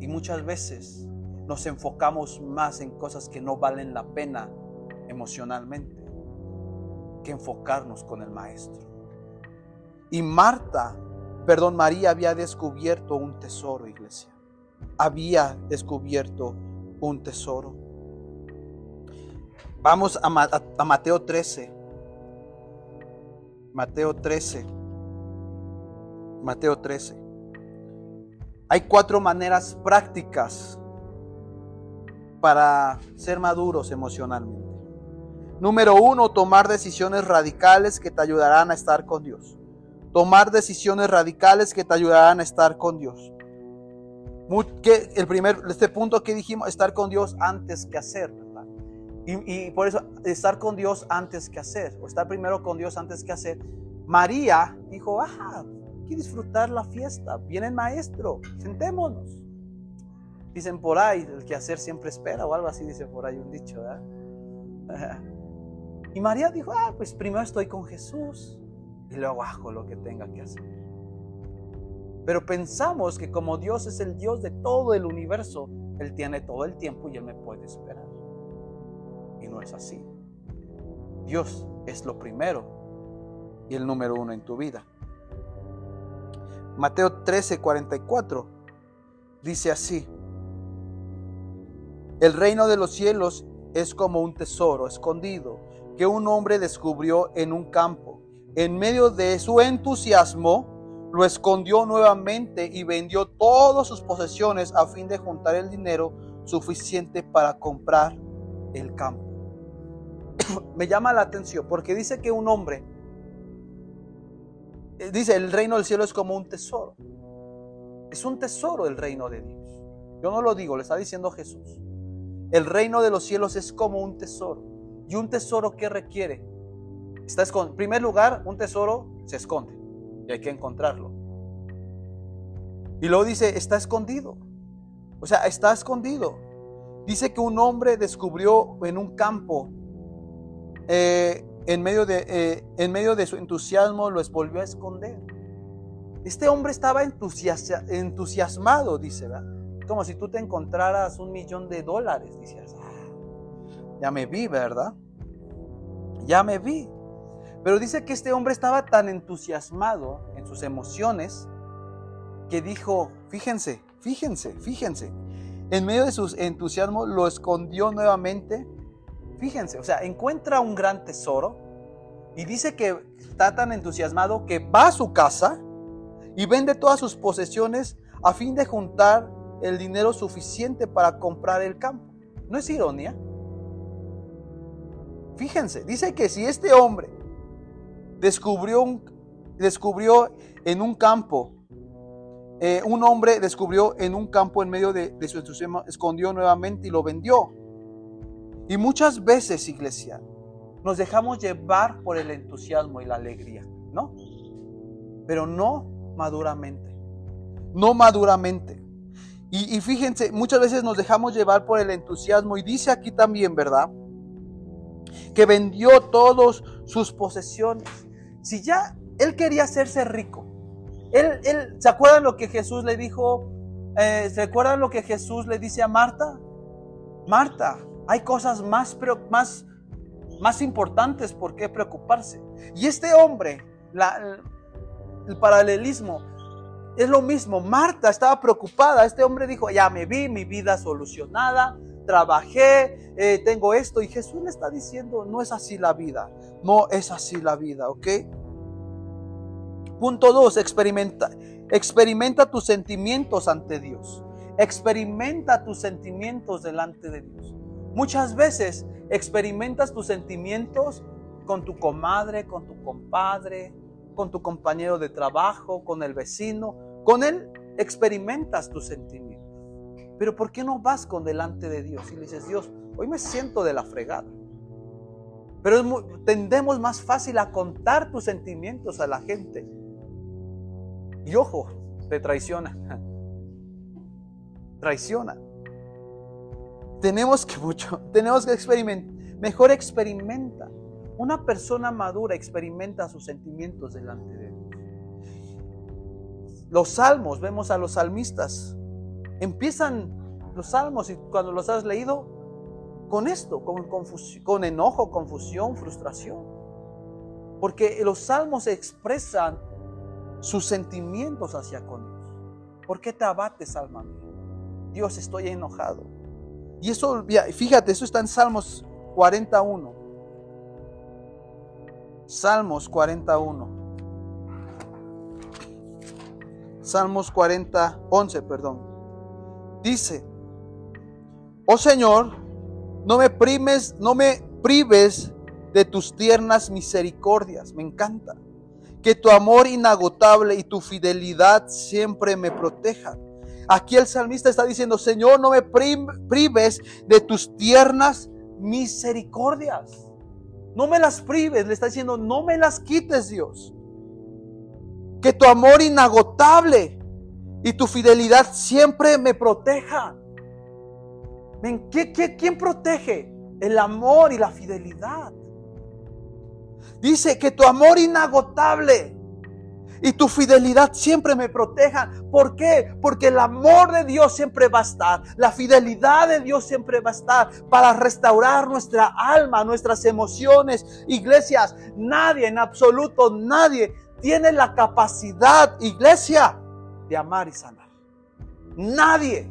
Y muchas veces nos enfocamos más en cosas que no valen la pena emocionalmente que enfocarnos con el maestro. Y Marta, perdón, María había descubierto un tesoro, iglesia. Había descubierto un tesoro. Vamos a, Mateo 13. Mateo 13. Mateo 13. Hay cuatro maneras prácticas para ser maduros emocionalmente. Número uno, tomar decisiones radicales que te ayudarán a estar con Dios. Tomar decisiones radicales que te ayudarán a estar con Dios. El primer, este punto que dijimos, estar con Dios antes que hacer. Y, por eso, estar con Dios antes que hacer, o estar primero con Dios antes que hacer. María dijo, ah, que disfrutar la fiesta. Viene el maestro, sentémonos. Dicen por ahí, el que hacer siempre espera, o algo así dice por ahí un dicho, ¿verdad? Y María dijo, ah, pues primero estoy con Jesús y luego hago lo que tenga que hacer. Pero pensamos que como Dios es el Dios de todo el universo, Él tiene todo el tiempo y Él me puede esperar. Y no es así. Dios es lo primero y el número uno en tu vida. Mateo 13, 44 dice así. El reino de los cielos es como un tesoro escondido que un hombre descubrió en un campo. En medio de su entusiasmo, lo escondió nuevamente y vendió todas sus posesiones a fin de juntar el dinero suficiente para comprar el campo. Me llama la atención porque dice que un hombre, eh, dice, el reino del cielo es como un tesoro. Es un tesoro el reino de Dios. Yo no lo digo, le está diciendo Jesús. El reino de los cielos es como un tesoro. ¿Y un tesoro qué requiere? Está En primer lugar, un tesoro se esconde y hay que encontrarlo. Y luego dice, está escondido. O sea, está escondido. Dice que un hombre descubrió en un campo, eh, en, medio de, eh, en medio de su entusiasmo, lo volvió a esconder. Este hombre estaba entusiasmado, dice, ¿verdad? Como si tú te encontraras un millón de dólares, dice ya me vi, ¿verdad? Ya me vi. Pero dice que este hombre estaba tan entusiasmado en sus emociones que dijo, fíjense, fíjense, fíjense. En medio de sus entusiasmos lo escondió nuevamente. Fíjense, o sea, encuentra un gran tesoro y dice que está tan entusiasmado que va a su casa y vende todas sus posesiones a fin de juntar el dinero suficiente para comprar el campo. ¿No es ironía? Fíjense, dice que si este hombre descubrió, un, descubrió en un campo, eh, un hombre descubrió en un campo en medio de, su entusiasmo, escondió nuevamente y lo vendió. Y muchas veces, iglesia, nos dejamos llevar por el entusiasmo y la alegría, ¿no? Pero no maduramente. No maduramente. Y, y fíjense, muchas veces nos dejamos llevar por el entusiasmo. Y dice aquí también, ¿verdad? Que vendió todas sus posesiones. Si ya él quería hacerse rico, él, él, ¿se acuerdan lo que Jesús le dijo? Eh, ¿Se acuerdan lo que Jesús le dice a Marta? Marta, hay cosas más, más, más importantes por qué preocuparse. Y este hombre, el paralelismo, es lo mismo. Marta estaba preocupada. Este hombre dijo, ya me vi, mi vida solucionada, trabajé, eh, tengo esto. Y Jesús le está diciendo, no es así la vida, no es así la vida, ¿ok? Punto dos, experimenta, experimenta tus sentimientos ante Dios. Experimenta tus sentimientos delante de Dios. Muchas veces experimentas tus sentimientos con tu comadre, con tu compadre, con tu compañero de trabajo, con el vecino. Con él experimentas tus sentimientos. Pero ¿por qué no vas con delante de Dios y le dices, Dios, hoy me siento de la fregada? Pero tendemos más fácil a contar tus sentimientos a la gente. Y ojo, te traiciona. Traiciona. Tenemos que mucho, tenemos que experimentar. Mejor experimenta. Una persona madura experimenta sus sentimientos delante de Dios. Los salmos, vemos a los salmistas. Empiezan los salmos y cuando los has leído, con esto, con, con enojo, confusión, frustración. Porque los salmos expresan sus sentimientos hacia con Dios. ¿Por qué te abates, alma mía? Dios, estoy enojado. Y eso, fíjate, eso está en Salmos 41. Salmos 41. Salmos 40, 11, perdón. Dice, oh Señor, no me primes, no me prives de tus tiernas misericordias. Me encanta. Que tu amor inagotable y tu fidelidad siempre me protejan. Aquí el salmista está diciendo, Señor, no me prives de tus tiernas misericordias. No me las prives, le está diciendo, no me las quites, Dios. Que tu amor inagotable y tu fidelidad siempre me proteja quién protege? El amor y la fidelidad. Dice que tu amor inagotable y tu fidelidad siempre me protejan. ¿Por qué? Porque el amor de Dios siempre va a estar. La fidelidad de Dios siempre va a estar para restaurar nuestra alma, nuestras emociones. Iglesias, nadie, en absoluto nadie, tiene la capacidad, iglesia, de amar y sanar. Nadie.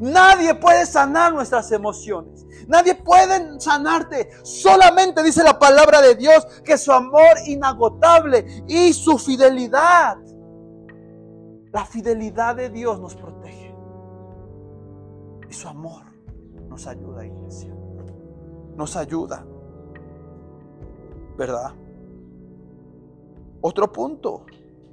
Nadie puede sanar nuestras emociones. Nadie puede sanarte. Solamente dice la palabra de Dios que su amor inagotable y su fidelidad. La fidelidad de Dios nos protege. Y su amor nos ayuda, iglesia. Nos ayuda. ¿Verdad? Otro punto.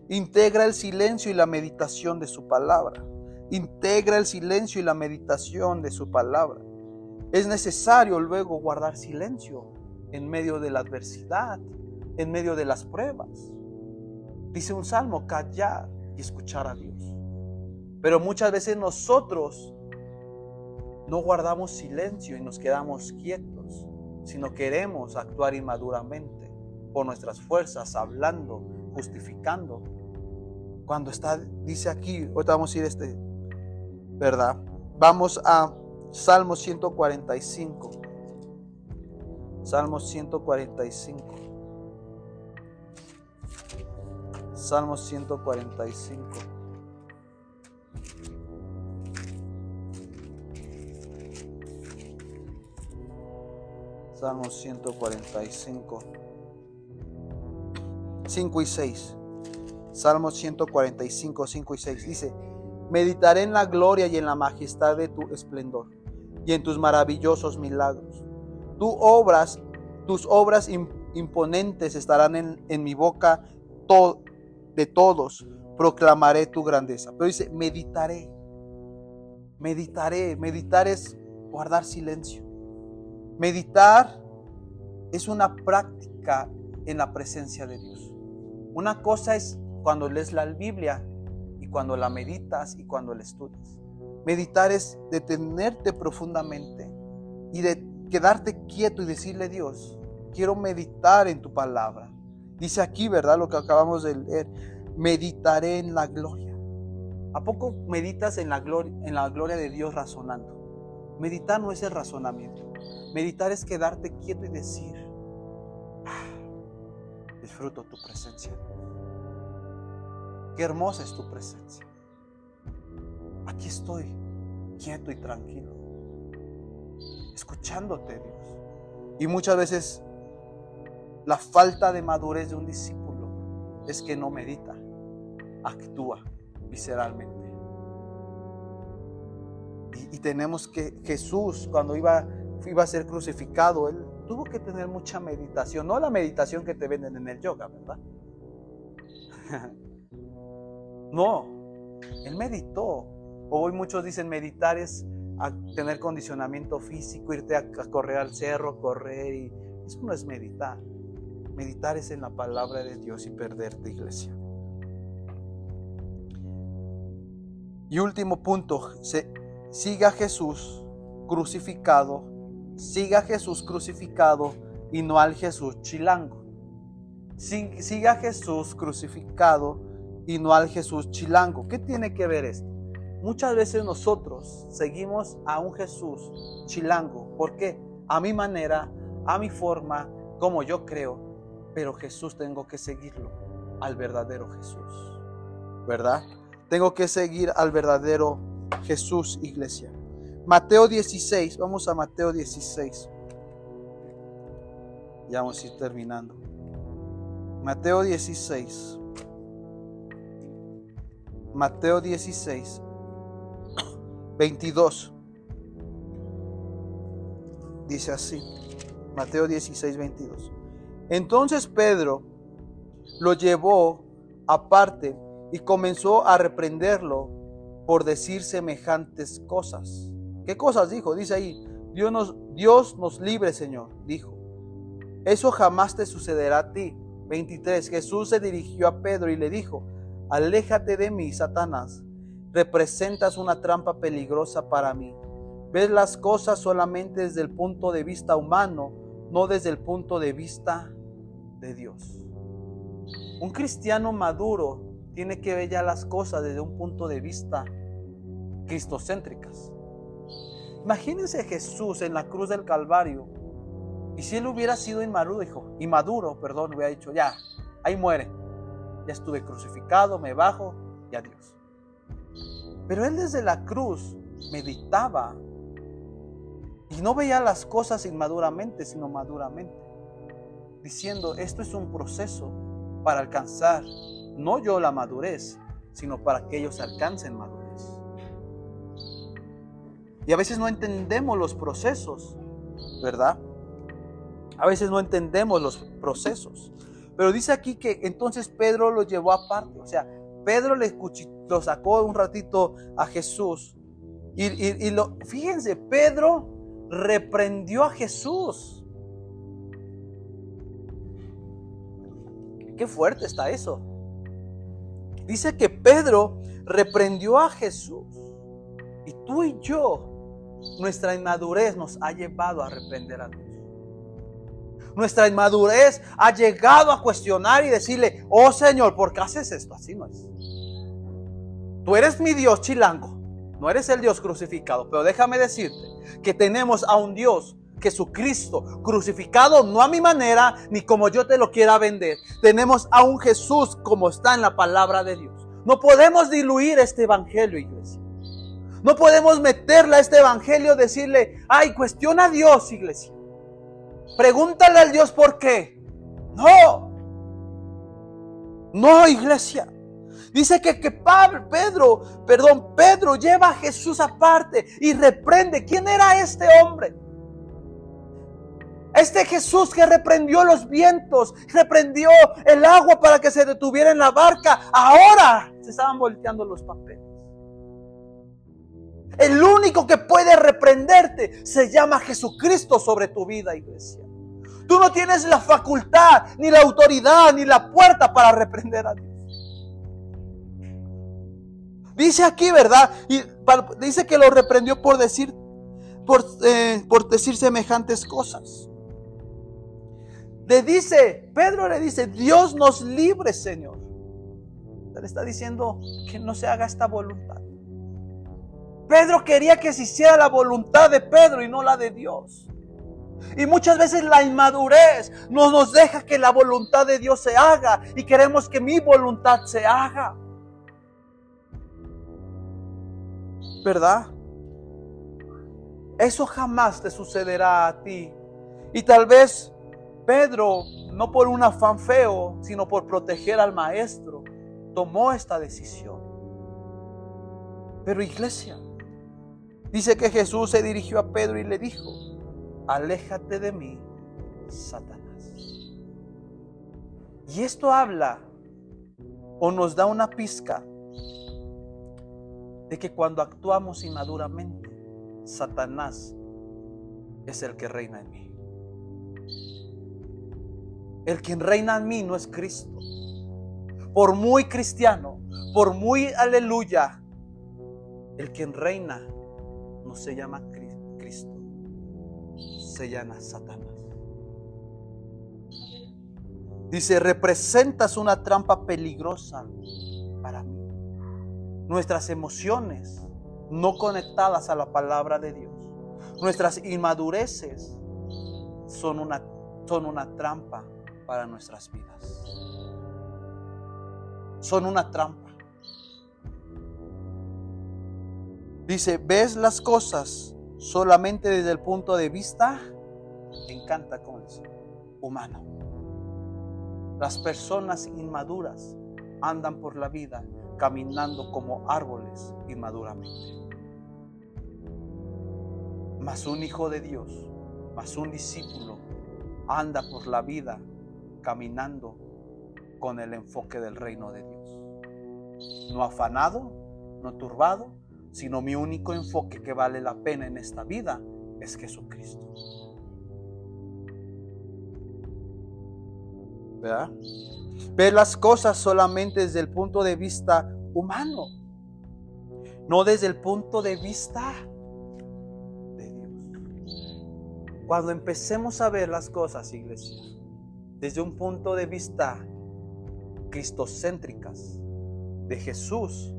Integra el silencio y la meditación de su palabra. Integra el silencio y la meditación de su palabra. Es necesario luego guardar silencio en medio de la adversidad, en medio de las pruebas. Dice un salmo, callar y escuchar a Dios. Pero muchas veces nosotros no guardamos silencio y nos quedamos quietos, sino queremos actuar inmaduramente por nuestras fuerzas, hablando, justificando. Cuando está, dice aquí, ahorita vamos a ir este ¿verdad? Vamos a Salmo 145. Salmo 145. Salmo 145. Salmo 145. 5 y 6. Salmo 145, 5 y 6. Dice, Meditaré en la gloria y en la majestad de tu esplendor y en tus maravillosos milagros. Tu obras, tus obras imponentes estarán en, mi boca de todos. Proclamaré tu grandeza. Pero dice, meditaré. Meditaré. Meditar es guardar silencio. Meditar es una práctica en la presencia de Dios. Una cosa es cuando lees la Biblia cuando la meditas y cuando la estudias. Meditar es detenerte profundamente y de quedarte quieto y decirle Dios, quiero meditar en tu palabra. Dice aquí, ¿verdad? Lo que acabamos de leer, meditaré en la gloria. ¿A poco meditas en la gloria, en la gloria de Dios razonando? Meditar no es el razonamiento. Meditar es quedarte quieto y decir, ah, disfruto tu presencia. Qué hermosa es tu presencia. Aquí estoy, quieto y tranquilo, escuchándote, Dios. Y muchas veces la falta de madurez de un discípulo es que no medita, actúa visceralmente. Y, tenemos que, Jesús, cuando iba, iba a ser crucificado, él tuvo que tener mucha meditación, no la meditación que te venden en el yoga, ¿verdad? No, él meditó. Hoy muchos dicen meditar es tener condicionamiento físico, irte a, correr al cerro, correr y, Eso no es meditar. Meditar es en la palabra de Dios y perderte, iglesia. Y último punto, siga a Jesús crucificado, siga a Jesús crucificado y no al Jesús chilango. Siga a Jesús crucificado y no al Jesús chilango. ¿Qué tiene que ver esto? Muchas veces nosotros seguimos a un Jesús chilango. ¿Por qué? A mi manera, a mi forma, como yo creo. Pero Jesús tengo que seguirlo al verdadero Jesús. ¿Verdad? Tengo que seguir al verdadero Jesús, iglesia. Mateo 16, vamos a Mateo 16. Ya vamos a ir terminando. Mateo 16. Mateo 16, 22. Dice así. Mateo 16, 22. Entonces Pedro lo llevó aparte y comenzó a reprenderlo por decir semejantes cosas. ¿Qué cosas dijo? Dice ahí, Dios nos, Dios nos libre, Señor, dijo. Eso jamás te sucederá a ti. 23. Jesús se dirigió a Pedro y le dijo, aléjate de mí, Satanás. Representas una trampa peligrosa para mí. Ves las cosas solamente desde el punto de vista humano, no desde el punto de vista de Dios. Un cristiano maduro tiene que ver ya las cosas desde un punto de vista cristocéntricas. Imagínense Jesús en la cruz del Calvario. Y si él hubiera sido inmaduro, dijo, inmaduro, perdón, hubiera dicho, ya, ahí muere. Ya estuve crucificado, me bajo y adiós. Pero él desde la cruz meditaba y no veía las cosas inmaduramente, sino maduramente. Diciendo, esto es un proceso para alcanzar no yo la madurez, sino para que ellos alcancen madurez. Y a veces no entendemos los procesos, ¿verdad? A veces no entendemos los procesos. Pero dice aquí que entonces Pedro lo llevó aparte. O sea, Pedro le lo sacó un ratito a Jesús. Y, y lo, fíjense, Pedro reprendió a Jesús. Qué fuerte está eso. Dice que Pedro reprendió a Jesús. Y tú y yo, nuestra inmadurez nos ha llevado a reprender a Dios. Nuestra inmadurez ha llegado a cuestionar y decirle, oh Señor, ¿por qué haces esto? Así no es. Tú eres mi Dios chilango, no eres el Dios crucificado, pero déjame decirte que tenemos a un Dios Jesucristo crucificado no a mi manera ni como yo te lo quiera vender. Tenemos a un Jesús como está en la palabra de Dios. No podemos diluir este evangelio, iglesia. No podemos meterle a este evangelio, decirle, ay, cuestiona a Dios, iglesia. Pregúntale al Dios por qué. No. No, iglesia. Dice que, que Pablo, Pedro, perdón, Pedro lleva a Jesús aparte y reprende. ¿Quién era este hombre? Este Jesús que reprendió los vientos, reprendió el agua para que se detuviera en la barca, ahora se estaban volteando los papeles. El único que puede reprenderte se llama Jesucristo sobre tu vida, iglesia. Tú no tienes la facultad, ni la autoridad, ni la puerta para reprender a Dios. Dice aquí, ¿verdad? Y dice que lo reprendió por decir, por, eh, por decir semejantes cosas. Le dice, Pedro le dice, Dios nos libre, Señor. Le está diciendo que no se haga esta voluntad. Pedro quería que se hiciera la voluntad de Pedro y no la de Dios. Y muchas veces la inmadurez no nos deja que la voluntad de Dios se haga y queremos que mi voluntad se haga. ¿Verdad? Eso jamás te sucederá a ti. Y tal vez Pedro, no por un afán feo, sino por proteger al maestro, tomó esta decisión. Pero iglesia, dice que Jesús se dirigió a Pedro y le dijo, aléjate de mí, Satanás. Y esto habla o nos da una pizca de que cuando actuamos inmaduramente, Satanás es el que reina en mí. El quien reina en mí no es Cristo. Por muy cristiano, por muy aleluya, el quien reina no se llama se llama Satanás. Dice, representas una trampa peligrosa para mí. Nuestras emociones no conectadas a la palabra de Dios, nuestras inmadureces son una, son una trampa para nuestras vidas. Son una trampa. Dice, ves las cosas solamente desde el punto de vista, encanta como dice, humano. Las personas inmaduras andan por la vida caminando como árboles inmaduramente. Mas un hijo de Dios, mas un discípulo, anda por la vida caminando con el enfoque del reino de Dios. No afanado, no turbado, sino mi único enfoque que vale la pena en esta vida es Jesucristo. ¿Verdad? Ver las cosas solamente desde el punto de vista humano, no desde el punto de vista de Dios. Cuando empecemos a ver las cosas, iglesia, desde un punto de vista cristocéntricas de Jesús,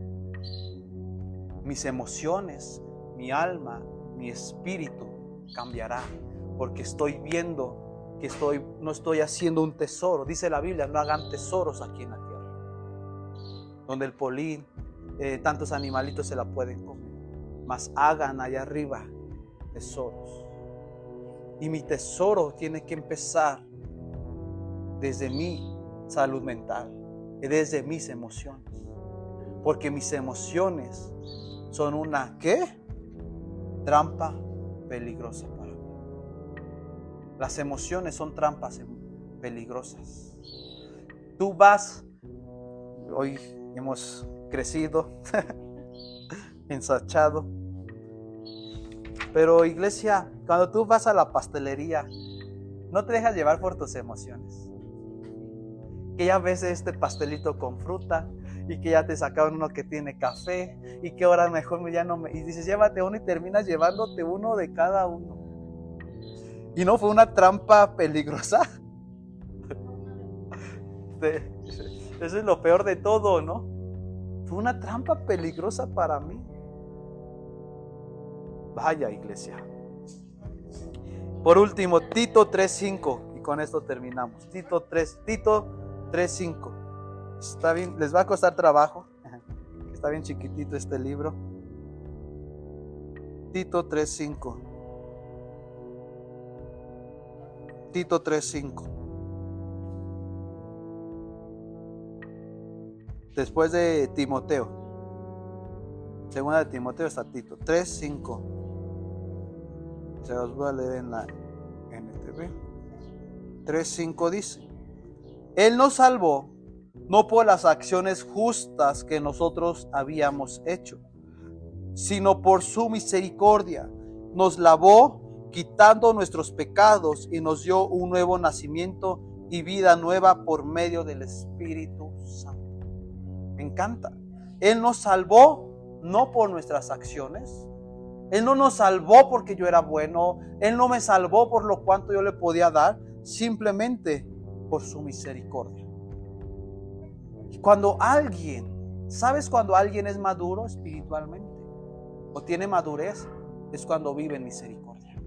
mis emociones, mi alma, mi espíritu cambiará, porque estoy viendo que estoy, no estoy haciendo un tesoro. Dice la Biblia, no hagan tesoros aquí en la tierra, donde el polín, eh, tantos animalitos se la pueden comer, mas hagan allá arriba tesoros. Y mi tesoro tiene que empezar desde mi salud mental, desde mis emociones. Porque mis emociones son una ¿qué? Trampa peligrosa para mí. Las emociones son trampas peligrosas. Tú vas, hoy hemos crecido, ensachado, pero iglesia, cuando tú vas a la pastelería, no te dejas llevar por tus emociones. Que ya ves este pastelito con fruta, y que ya te sacaron uno que tiene café y que ahora mejor ya no me... Y dices, llévate uno y terminas llevándote uno de cada uno. Y no fue una trampa peligrosa. Eso es lo peor de todo, ¿no? Fue una trampa peligrosa para mí. Vaya iglesia. Por último, Tito 3.5. Y con esto terminamos. Tito 3, Tito 3.5. Está bien, les va a costar trabajo. Está bien chiquitito este libro. Tito 3.5. Tito 3.5. Después de Timoteo. Segunda de Timoteo está Tito 3.5. Se los voy a leer en la NTV. 3.5 dice. Él nos salvó no por las acciones justas que nosotros habíamos hecho, sino por su misericordia. Nos lavó quitando nuestros pecados y nos dio un nuevo nacimiento y vida nueva por medio del Espíritu Santo. Me encanta. Él nos salvó no por nuestras acciones. Él no nos salvó porque yo era bueno. Él no me salvó por lo cuanto yo le podía dar. Simplemente por su misericordia. Cuando alguien, ¿sabes cuando alguien es maduro espiritualmente? O tiene madurez, es cuando vive en misericordia.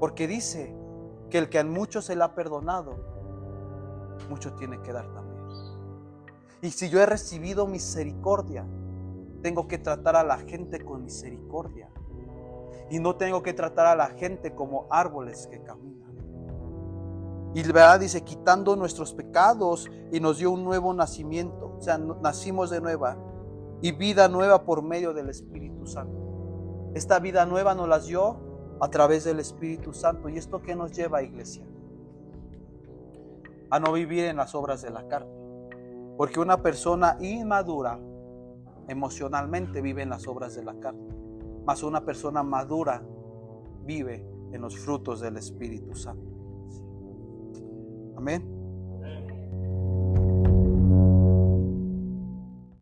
Porque dice que el que a mucho se le ha perdonado, mucho tiene que dar también. Y si yo he recibido misericordia, tengo que tratar a la gente con misericordia. Y no tengo que tratar a la gente como árboles que caminan. Y verdad dice, quitando nuestros pecados y nos dio un nuevo nacimiento. O sea, nacimos de nueva y vida nueva por medio del Espíritu Santo. Esta vida nueva nos la dio a través del Espíritu Santo. ¿Y esto qué nos lleva, iglesia? A no vivir en las obras de la carne. Porque una persona inmadura emocionalmente vive en las obras de la carne. Mas una persona madura vive en los frutos del Espíritu Santo. Amén.